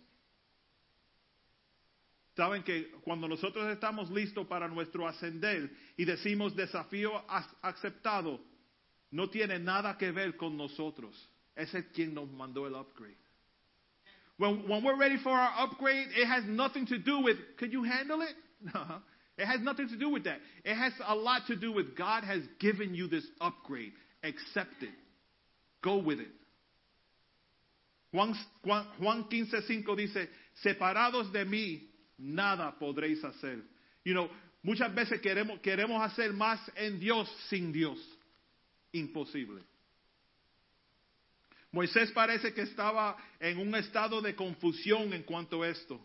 Saben que cuando nosotros estamos listos para nuestro ascender y decimos desafío aceptado, no tiene nada que ver con nosotros. Es el quien nos mandó el upgrade. When, when we're ready for our upgrade, it has nothing to do with, could you handle it? No. It has nothing to do with that. It has a lot to do with God has given you this upgrade. Accept it. Go with it. Juan, Juan, Juan 15:5 dice, separados de mí, nada podréis hacer. You know, muchas veces queremos, queremos hacer más en Dios sin Dios. Imposible. Moisés parece que estaba en un estado de confusión en cuanto a esto.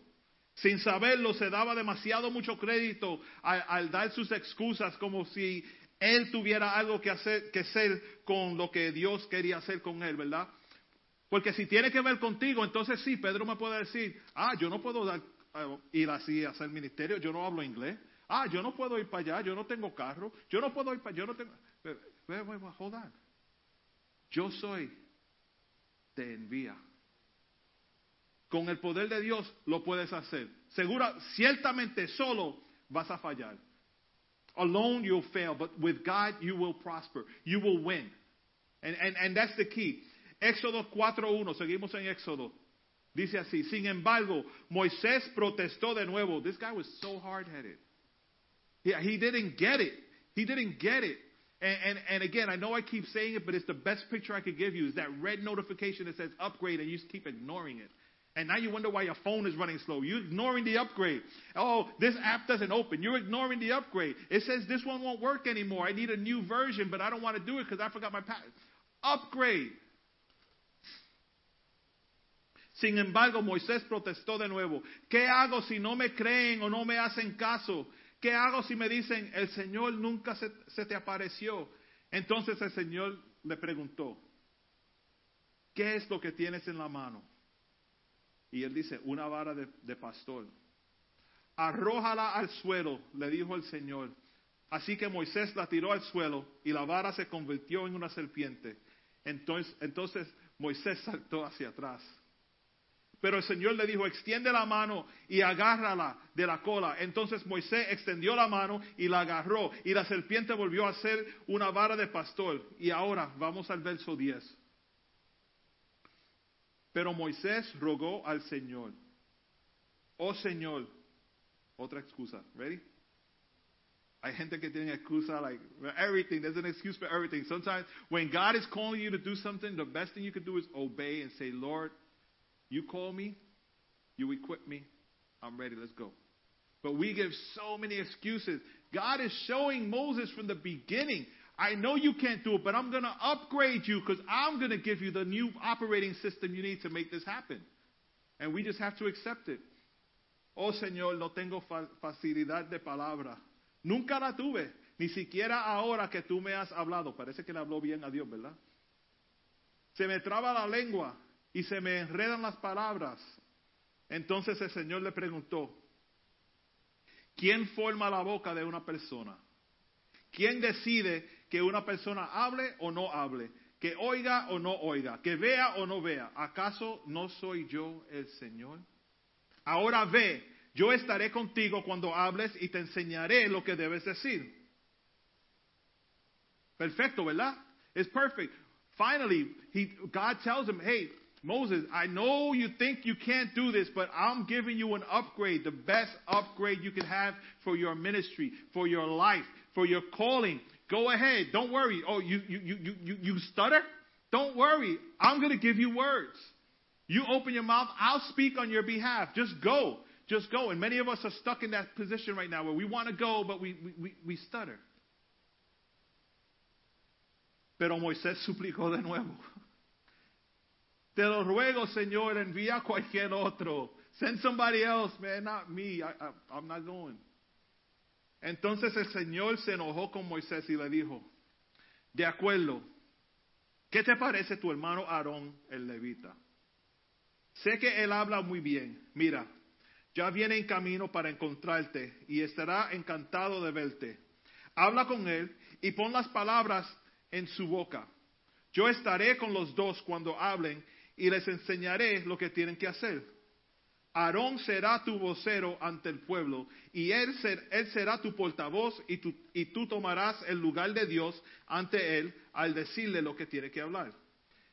Sin saberlo, se daba demasiado mucho crédito al, al dar sus excusas como si él tuviera algo que hacer, que hacer con lo que Dios quería hacer con él, ¿verdad? Porque si tiene que ver contigo, entonces sí, Pedro me puede decir, ah, yo no puedo dar, ir así a hacer ministerio, yo no hablo inglés. Ah, yo no puedo ir para allá, yo no tengo carro, yo no puedo ir para yo no tengo... Wait, wait, wait, hold on. Yo soy, te envía. Con el poder de Dios lo puedes hacer. Segura, ciertamente solo vas a fallar. Alone you'll fail, but with God you will prosper. You will win. And, and, and that's the key. Éxodo 4.1, seguimos en Éxodo. Dice así, sin embargo, Moisés protestó de nuevo. This guy was so hard-headed. Yeah, he didn't get it. He didn't get it. And, and, and, again, I know I keep saying it, but it's the best picture I could give you is that red notification that says upgrade and you just keep ignoring it. And now you wonder why your phone is running slow. You're ignoring the upgrade. Oh, this app doesn't open. You're ignoring the upgrade. It says this one won't work anymore. I need a new version, but I don't want to do it because I forgot my password. Upgrade. Sin embargo, Moisés protestó de nuevo. ¿Qué hago si no me creen o no me hacen caso? ¿Qué hago si me dicen, el Señor nunca se, te apareció? Entonces el Señor le preguntó, ¿qué es lo que tienes en la mano? Y él dice, una vara de, de pastor. Arrójala al suelo, le dijo el Señor. Así que Moisés la tiró al suelo y la vara se convirtió en una serpiente. Entonces, entonces Moisés saltó hacia atrás. Pero el Señor le dijo, extiende la mano y agárrala de la cola. Entonces Moisés extendió la mano y la agarró. Y la serpiente volvió a ser una vara de pastor. Y ahora vamos al verso 10. Pero Moisés rogó al Señor. Oh Señor. Otra excusa. Ready? Hay gente que tiene excusa like everything. There's an excuse for everything. Sometimes when God is calling you to do something, the best thing you can do is obey and say, Lord, You call me, you equip me, I'm ready, let's go. But we give so many excuses. God is showing Moses from the beginning, I know you can't do it, but I'm going to upgrade you because I'm going to give you the new operating system you need to make this happen. And we just have to accept it. Oh Señor, no tengo facilidad de palabra. Nunca la tuve, ni siquiera ahora que tú me has hablado. Parece que le habló bien a Dios, ¿verdad? Se me traba la lengua y se me enredan las palabras. Entonces el Señor le preguntó, ¿quién forma la boca de una persona? ¿Quién decide que una persona hable o no hable? Que oiga o no oiga, que vea o no vea. ¿Acaso no soy yo el Señor? Ahora ve, yo estaré contigo cuando hables y te enseñaré lo que debes decir. Perfecto, ¿verdad? It's perfect. Finally, he, God tells him, hey, Moses, I know you think you can't do this, but I'm giving you an upgrade, the best upgrade you can have for your ministry, for your life, for your calling. Go ahead. Don't worry. Oh, you, you, you, you, you stutter? Don't worry. I'm going to give you words. You open your mouth, I'll speak on your behalf. Just go. Just go. And many of us are stuck in that position right now where we want to go, but we, we, we stutter. Pero Moisés suplicó de nuevo. Te lo ruego, Señor, envía a cualquier otro. Send somebody else, man, not me. I, I, I'm not going. Entonces el Señor se enojó con Moisés y le dijo, de acuerdo, ¿qué te parece tu hermano Aarón, el levita? Sé que él habla muy bien. Mira, ya viene en camino para encontrarte y estará encantado de verte. Habla con él y pon las palabras en su boca. Yo estaré con los dos cuando hablen y les enseñaré lo que tienen que hacer. Aarón será tu vocero ante el pueblo y él, será tu portavoz y tú, y tú tomarás el lugar de Dios ante él al decirle lo que tiene que hablar.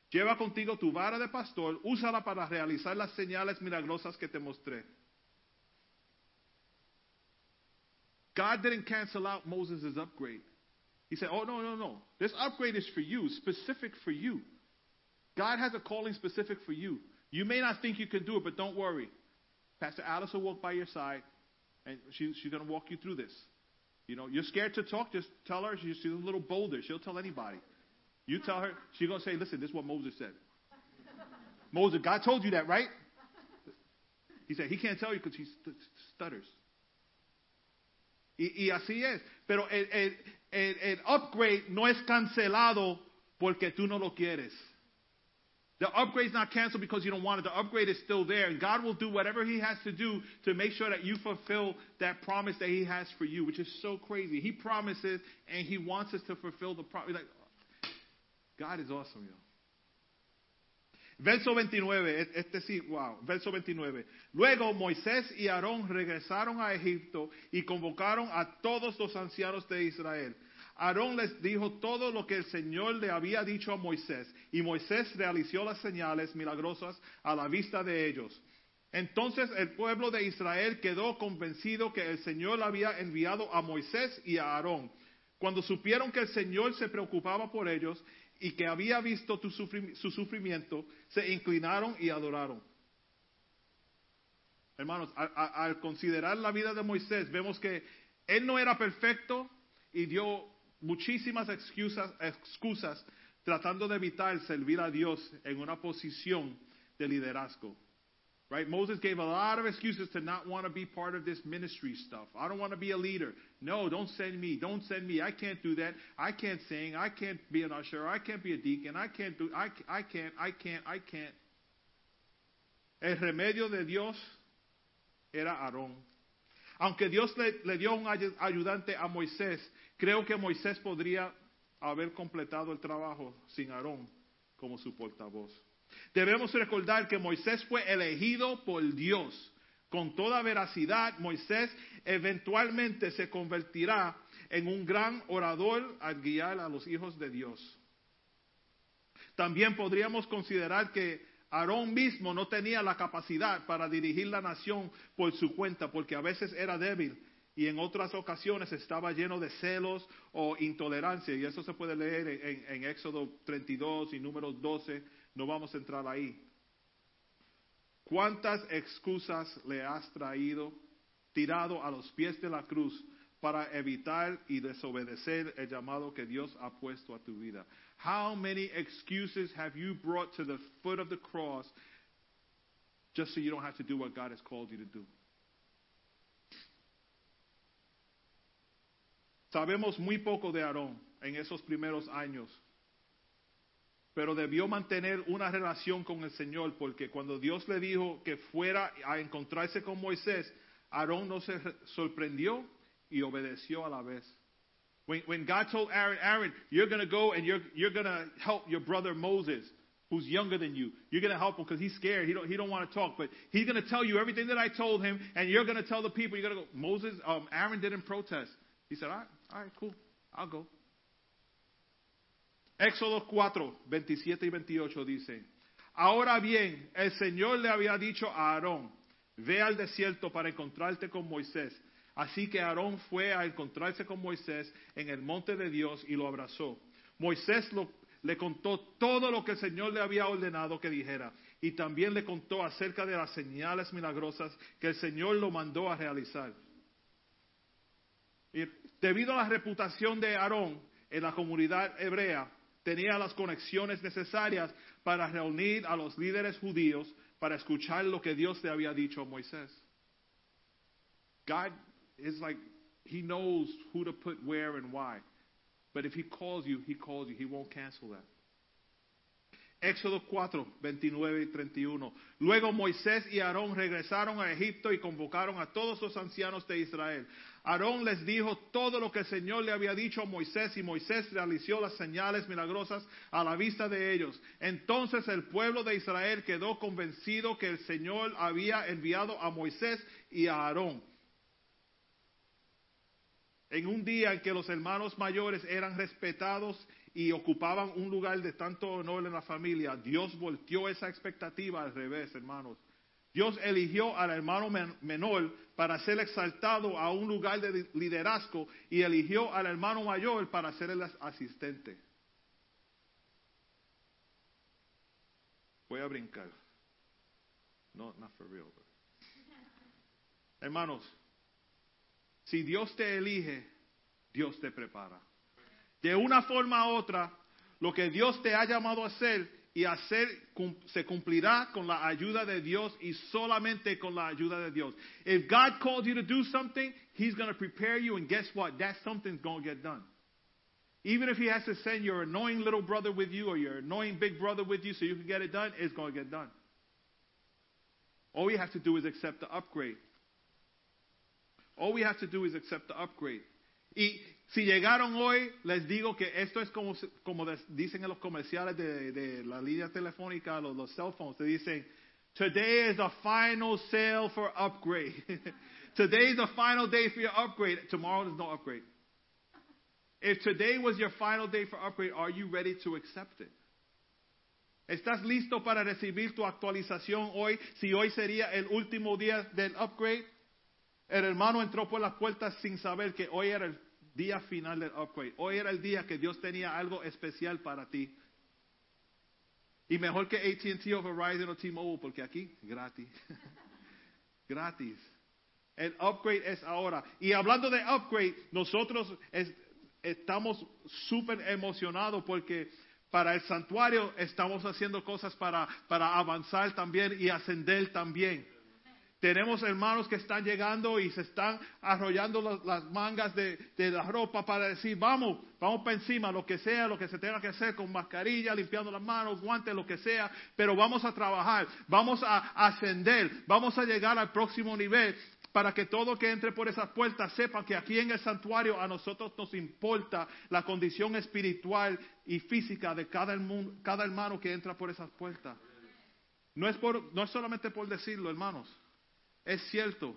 Lleva contigo tu vara de pastor, úsala para realizar las señales milagrosas que te mostré. God didn't cancel out Moses' upgrade. He said, Oh, no, no, no. This upgrade is for you, specific for you. God has a calling specific for you. You may not think you can do it, but don't worry. Pastor Alice will walk by your side, and she, she's going to walk you through this. You know, you're scared to talk, just tell her. She's, she's a little bolder. She'll tell anybody. You tell her, she's going to say, listen, this is what Moses said. Moses, God told you that, right? He said, he can't tell you because he stutters. Y, y, así es. Pero el, el, el, el upgrade no es cancelado porque tú no lo quieres. The upgrade is not canceled because you don't want it. The upgrade is still there. And God will do whatever He has to do to make sure that you fulfill that promise that He has for you, which is so crazy. He promises and He wants us to fulfill the promise. Like, God is awesome, yo. Verso 29, este sí, wow, verso 29. Luego Moisés y Aarón regresaron a Egipto y convocaron a todos los ancianos de Israel. Aarón les dijo todo lo que el Señor le había dicho a Moisés, y Moisés realizó las señales milagrosas a la vista de ellos. Entonces el pueblo de Israel quedó convencido que el Señor había enviado a Moisés y a Aarón. Cuando supieron que el Señor se preocupaba por ellos y que había visto su sufrimiento, se inclinaron y adoraron. Hermanos, al considerar la vida de Moisés, vemos que él no era perfecto y dio muchísimas excusas, excusas tratando de evitar servir a Dios en una posición de liderazgo. Right? Moses gave a lot of excuses to not want to be part of this ministry stuff. I don't want to be a leader. No, don't send me. Don't send me. I can't do that. I can't sing. I can't be an usher. I can't be a deacon. I can't do I, I can't. I can't. I can't. El remedio de Dios era Aarón. Aunque Dios le, le dio un ayudante a Moisés, Creo que Moisés podría haber completado el trabajo sin Aarón como su portavoz. Debemos recordar que Moisés fue elegido por Dios. Con toda veracidad, Moisés eventualmente se convertirá en un gran orador al guiar a los hijos de Dios. También podríamos considerar que Aarón mismo no tenía la capacidad para dirigir la nación por su cuenta, porque a veces era débil y en otras ocasiones estaba lleno de celos o intolerancia. Y eso se puede leer en, en, Éxodo 32 y Números 12. No vamos a entrar ahí. ¿Cuántas excusas le has traído, tirado a los pies de la cruz para evitar y desobedecer el llamado que Dios ha puesto a tu vida? How many excuses have you brought to the foot of the cross just so you don't have to do what God has called you to do? Sabemos muy poco de Aarón en esos primeros años, pero debió mantener una relación con el Señor porque cuando Dios le dijo que fuera a encontrarse con Moisés, Aarón no se sorprendió y obedeció a la vez. When, when God told Aaron, Aaron, you're going to go and you're, you're going to help your brother Moses, who's younger than you. You're going to help him because he's scared. He don't, he don't want to talk, but he's going to tell you everything that I told him, and you're going to tell the people. You're going to go. Moses, um, Aaron didn't protest. He said, right, all right, cool, I'll go. Éxodo 4, 27 y 28 dice, ahora bien, el Señor le había dicho a Aarón, ve al desierto para encontrarte con Moisés. Así que Aarón fue a encontrarse con Moisés en el monte de Dios y lo abrazó. Moisés le contó todo lo que el Señor le había ordenado que dijera y también le contó acerca de las señales milagrosas que el Señor lo mandó a realizar. Y debido a la reputación de Aarón en la comunidad hebrea, tenía las conexiones necesarias para reunir a los líderes judíos para escuchar lo que Dios le había dicho a Moisés. God is like, He knows who to put where and why. But if He calls you, He calls you. He won't cancel that. Éxodo 4, 29 y 31. Luego Moisés y Aarón regresaron a Egipto y convocaron a todos los ancianos de Israel. Aarón les dijo todo lo que el Señor le había dicho a Moisés y Moisés realizó las señales milagrosas a la vista de ellos. Entonces el pueblo de Israel quedó convencido que el Señor había enviado a Moisés y a Aarón. En un día en que los hermanos mayores eran respetados y ocupaban un lugar de tanto honor en la familia, Dios volteó esa expectativa al revés, hermanos. Dios eligió al hermano men- menor para ser exaltado a un lugar de liderazgo y eligió al hermano mayor para ser el as- asistente. Voy a brincar. No, not for real. Hermanos, si Dios te elige, Dios te prepara. De una forma u otra, lo que Dios te ha llamado a hacer y hacer se cumplirá con la ayuda de Dios y solamente con la ayuda de Dios. If God called you to do something, He's going to prepare you, and guess what? That something's going to get done. Even if He has to send your annoying little brother with you or your annoying big brother with you so you can get it done, it's going to get done. All you have to do is accept the upgrade. All we have to do is accept the upgrade. Si llegaron hoy, les digo que esto es como, como dicen en los comerciales de, de la línea telefónica, los, los cell phones, te dicen, today is the final sale for upgrade. today is the final day for your upgrade. Tomorrow there's no upgrade. If today was your final day for upgrade, are you ready to accept it? ¿Estás listo para recibir tu actualización hoy? Si hoy sería el último día del upgrade, el hermano entró por las puertas sin saber que hoy era el día final del upgrade. Hoy era el día que Dios tenía algo especial para ti. Y mejor que AT&T o Verizon o T-Mobile, porque aquí, gratis. gratis. El upgrade es ahora. Y hablando de upgrade, nosotros es- estamos súper emocionados porque para el santuario estamos haciendo cosas para, para avanzar también y ascender también. Tenemos hermanos que están llegando y se están arrollando las, mangas de, de la ropa para decir, vamos, vamos para encima, lo que sea, lo que se tenga que hacer con mascarilla, limpiando las manos, guantes, lo que sea, pero vamos a trabajar, vamos a ascender, vamos a llegar al próximo nivel para que todo que entre por esas puertas sepa que aquí en el santuario a nosotros nos importa la condición espiritual y física de cada, cada hermano que entra por esas puertas. No es, por, no es solamente por decirlo, hermanos. Es cierto.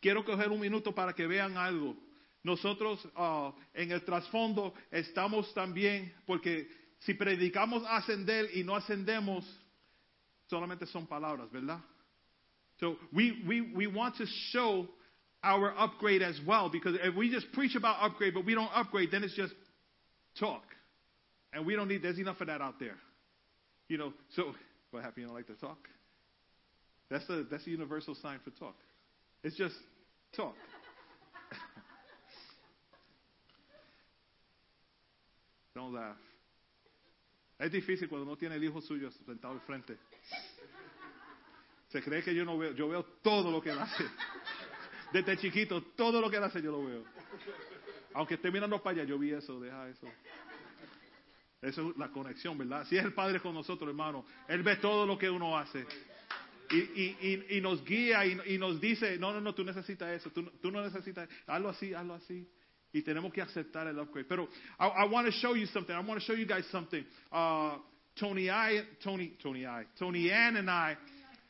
Quiero coger un minuto para que vean algo. Nosotros ah, en el trasfondo estamos también, porque si predicamos ascender y no ascendemos, solamente son palabras, ¿verdad? So we, we, we want to show our upgrade as well, because if we just preach about upgrade, but we don't upgrade, then it's just talk. And we don't need, there's enough of that out there. You know, so, what happened? You don't like to talk? That's the, that's the universal sign for talk. It's just talk. Don't laugh. Es difícil cuando no tiene el hijo suyo sentado al frente. Se cree que yo no veo, yo veo todo lo que él hace. Desde chiquito, todo lo que él hace yo lo veo. Aunque esté mirando para allá, yo vi eso, deja eso. Eso es la conexión, ¿verdad? Si es el Padre con nosotros, hermano, Él ve todo lo que uno hace. Y, y, y, nos guía y, y, nos dice, no, no, no, tú necesitas eso, tú, tú no necesitas, hazlo así, hazlo así. Y tenemos que aceptar el upgrade. Pero I, I want to show you something. I want to show you guys something. Uh, Tony I, Tony, Tony I, Tony Ann and I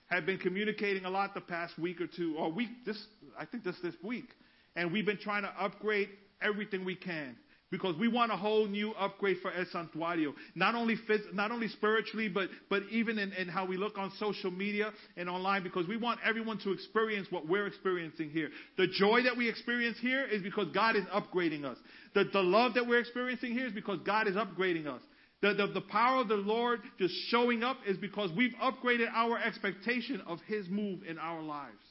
have been communicating a lot the past week or two, or week, this, I think this this week. And we've been trying to upgrade everything we can because we want a whole new upgrade for El Santuario. Not only phys- not only spiritually, but but even in, in how we look on social media and online, because we want everyone to experience what we're experiencing here. The joy that we experience here is because God is upgrading us. The the love that we're experiencing here is because God is upgrading us. The, the, the power of the Lord just showing up is because we've upgraded our expectation of His move in our lives.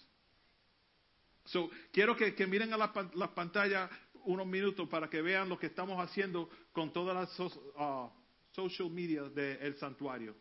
So, quiero que, que miren a la, la pantalla unos minutos para que vean lo que estamos haciendo con todas las so- uh, social media de El Santuario.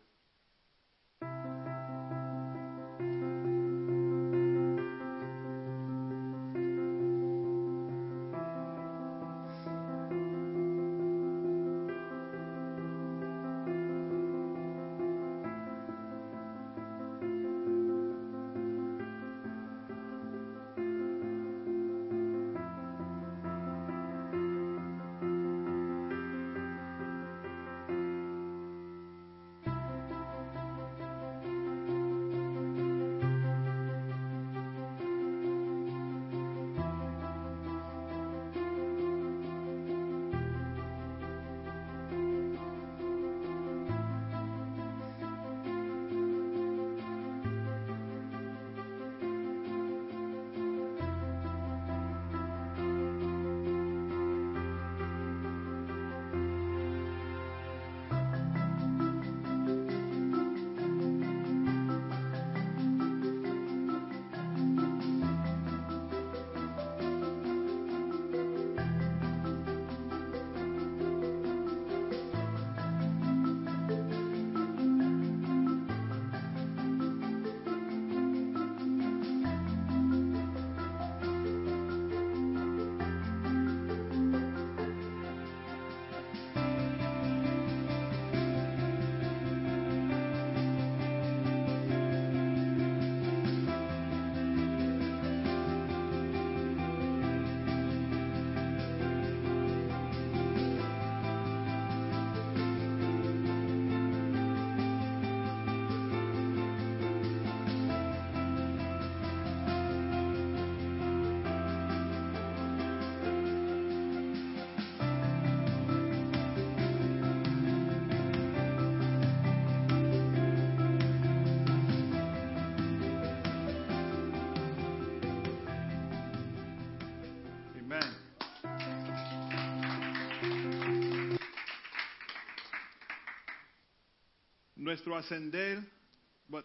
Nuestro ascender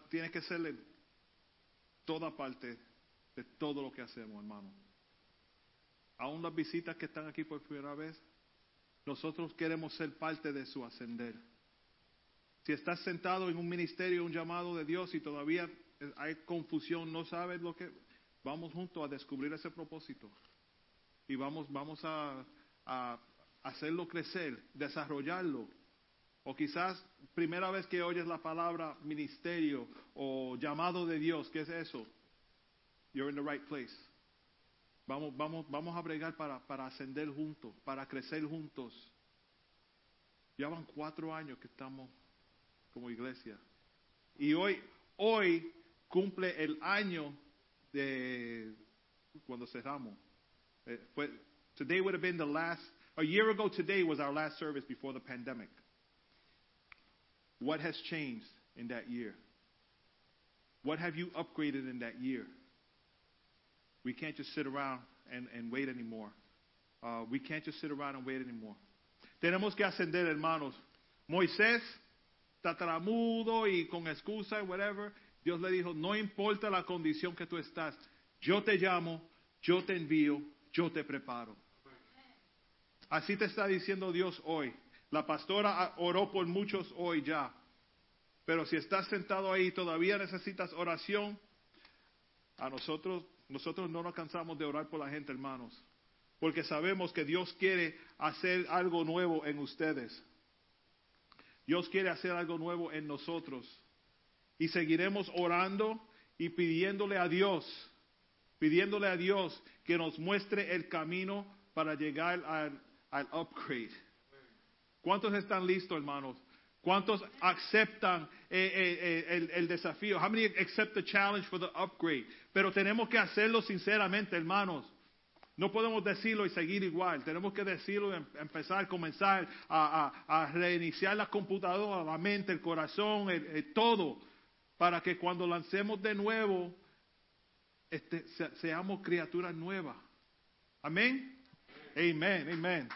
tiene que ser toda parte de todo lo que hacemos, hermano. Aún las visitas que están aquí por primera vez, nosotros queremos ser parte de su ascender. Si estás sentado en un ministerio, un llamado de Dios y todavía eh, hay confusión, no sabes lo que, vamos juntos a descubrir ese propósito y vamos, vamos a hacerlo crecer, desarrollarlo. O quizás primera vez que oyes la palabra ministerio o llamado de Dios, ¿qué es eso? You're in the right place. Vamos, vamos, vamos a bregar para, para ascender juntos, para crecer juntos. Ya van cuatro años que estamos como iglesia. Y hoy, hoy cumple el año de cuando cerramos. Eh, today would have been the last, a year ago today was our last service before the pandemic. What has changed in that year? What have you upgraded in that year? We can't just sit around and, and wait anymore. Uh, we can't just sit around and wait anymore. Tenemos que ascender, hermanos. Moisés, tataramudo y con excusa, whatever. Dios le dijo, no importa la condición que tú estás, yo te llamo, yo te envío, yo te preparo. Así te está diciendo Dios hoy. La pastora oró por muchos hoy ya. Pero si estás sentado ahí y todavía necesitas oración, a nosotros, nosotros no nos cansamos de orar por la gente, hermanos. Porque sabemos que Dios quiere hacer algo nuevo en ustedes. Dios quiere hacer algo nuevo en nosotros. Y seguiremos orando y pidiéndole a Dios, pidiéndole a Dios que nos muestre el camino para llegar al, al upgrade. ¿Cuántos están listos, hermanos? ¿Cuántos aceptan eh, eh, eh, el, desafío? How many accept the challenge for the upgrade? Pero tenemos que hacerlo sinceramente, hermanos. No podemos decirlo y seguir igual. Tenemos que decirlo y empezar, comenzar a, a, a reiniciar la computadora, la mente, el corazón, el, todo, para que cuando lancemos de nuevo, este, se, seamos criaturas nuevas. Amén. Amén. Amén.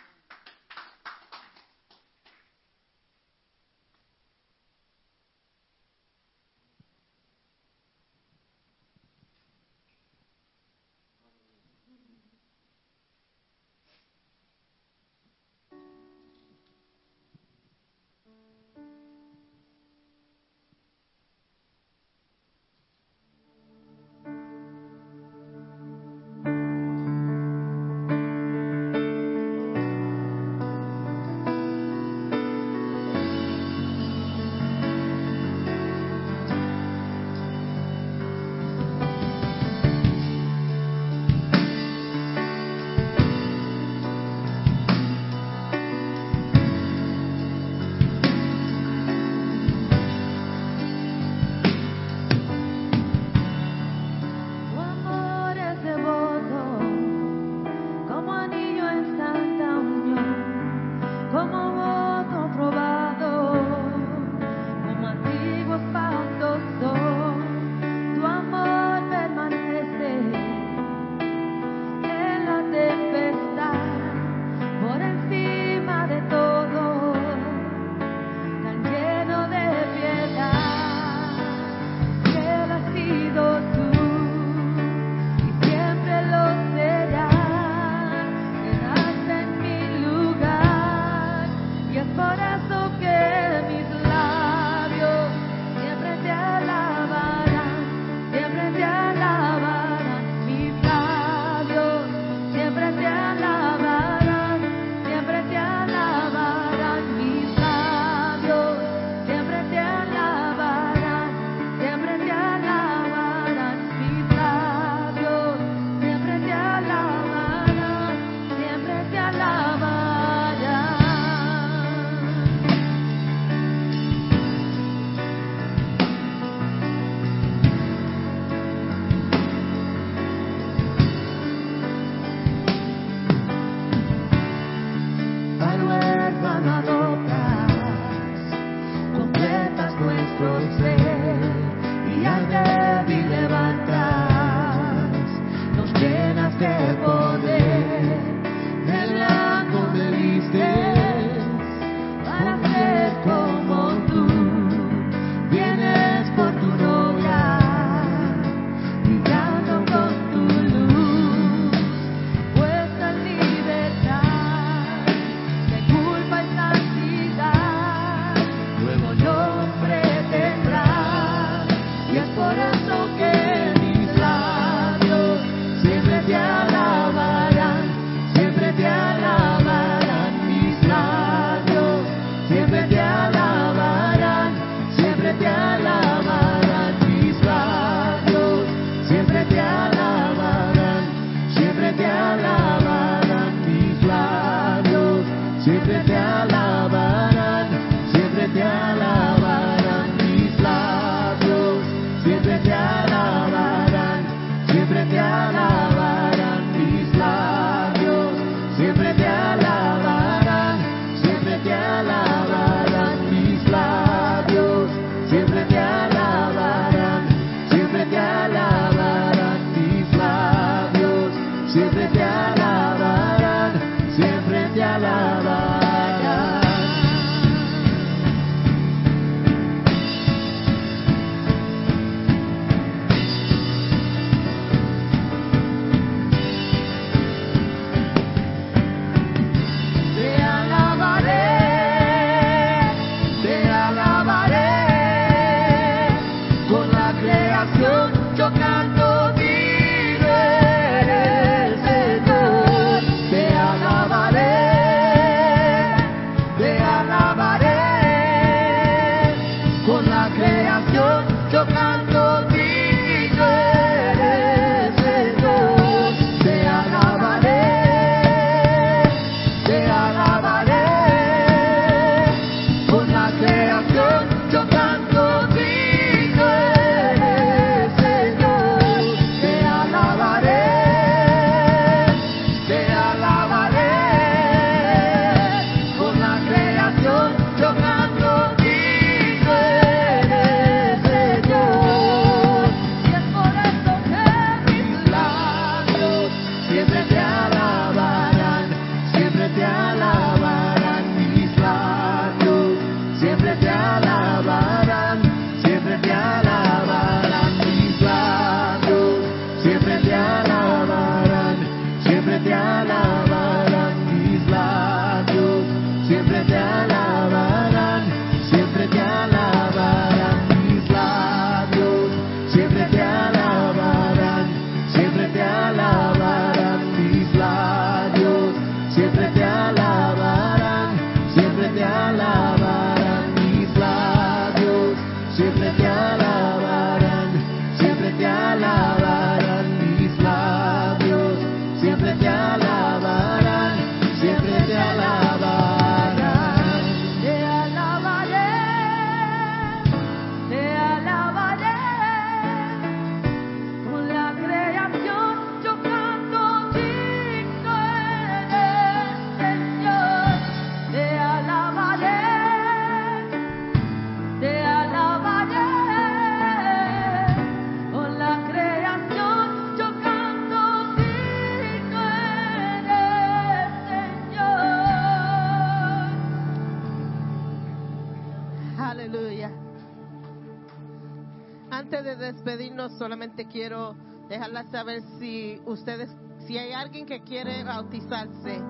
Dejarla saber si ustedes, si hay alguien que quiere bautizarse,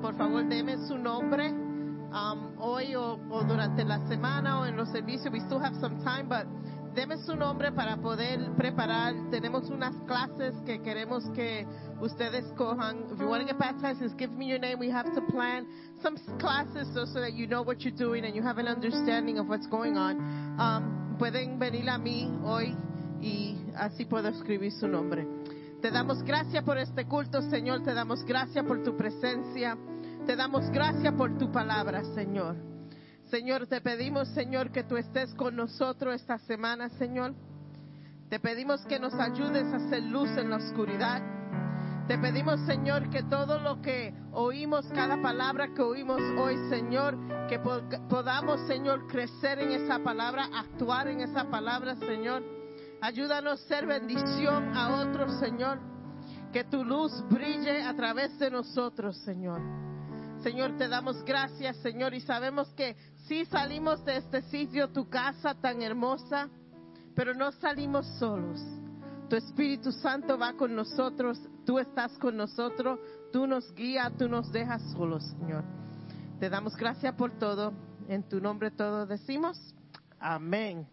por favor deme su nombre um, hoy o, durante la semana o en los servicios. We still have some time, but deme su nombre para poder preparar. Tenemos unas clases que queremos que ustedes cojan. If you want to get baptized, give me your name. We have to plan some classes so, so that you know what you're doing and you have an understanding of what's going on. Um, pueden venir a mí hoy y así puedo escribir su nombre. Te damos gracias por este culto, Señor. Te damos gracias por tu presencia. Te damos gracias por tu palabra, Señor. Señor, te pedimos, Señor, que tú estés con nosotros esta semana, Señor. Te pedimos que nos ayudes a hacer luz en la oscuridad. Te pedimos, Señor, que todo lo que oímos, cada palabra que oímos hoy, Señor, que po- podamos, Señor, crecer en esa palabra, actuar en esa palabra, Señor. Ayúdanos a ser bendición a otros, Señor. Que tu luz brille a través de nosotros, Señor. Señor, te damos gracias, Señor, y sabemos que sí salimos de este sitio, tu casa tan hermosa, pero no salimos solos. Tu Espíritu Santo va con nosotros, tú estás con nosotros, tú nos guías, tú nos dejas solos, Señor. Te damos gracias por todo. En tu nombre todo decimos. Amén.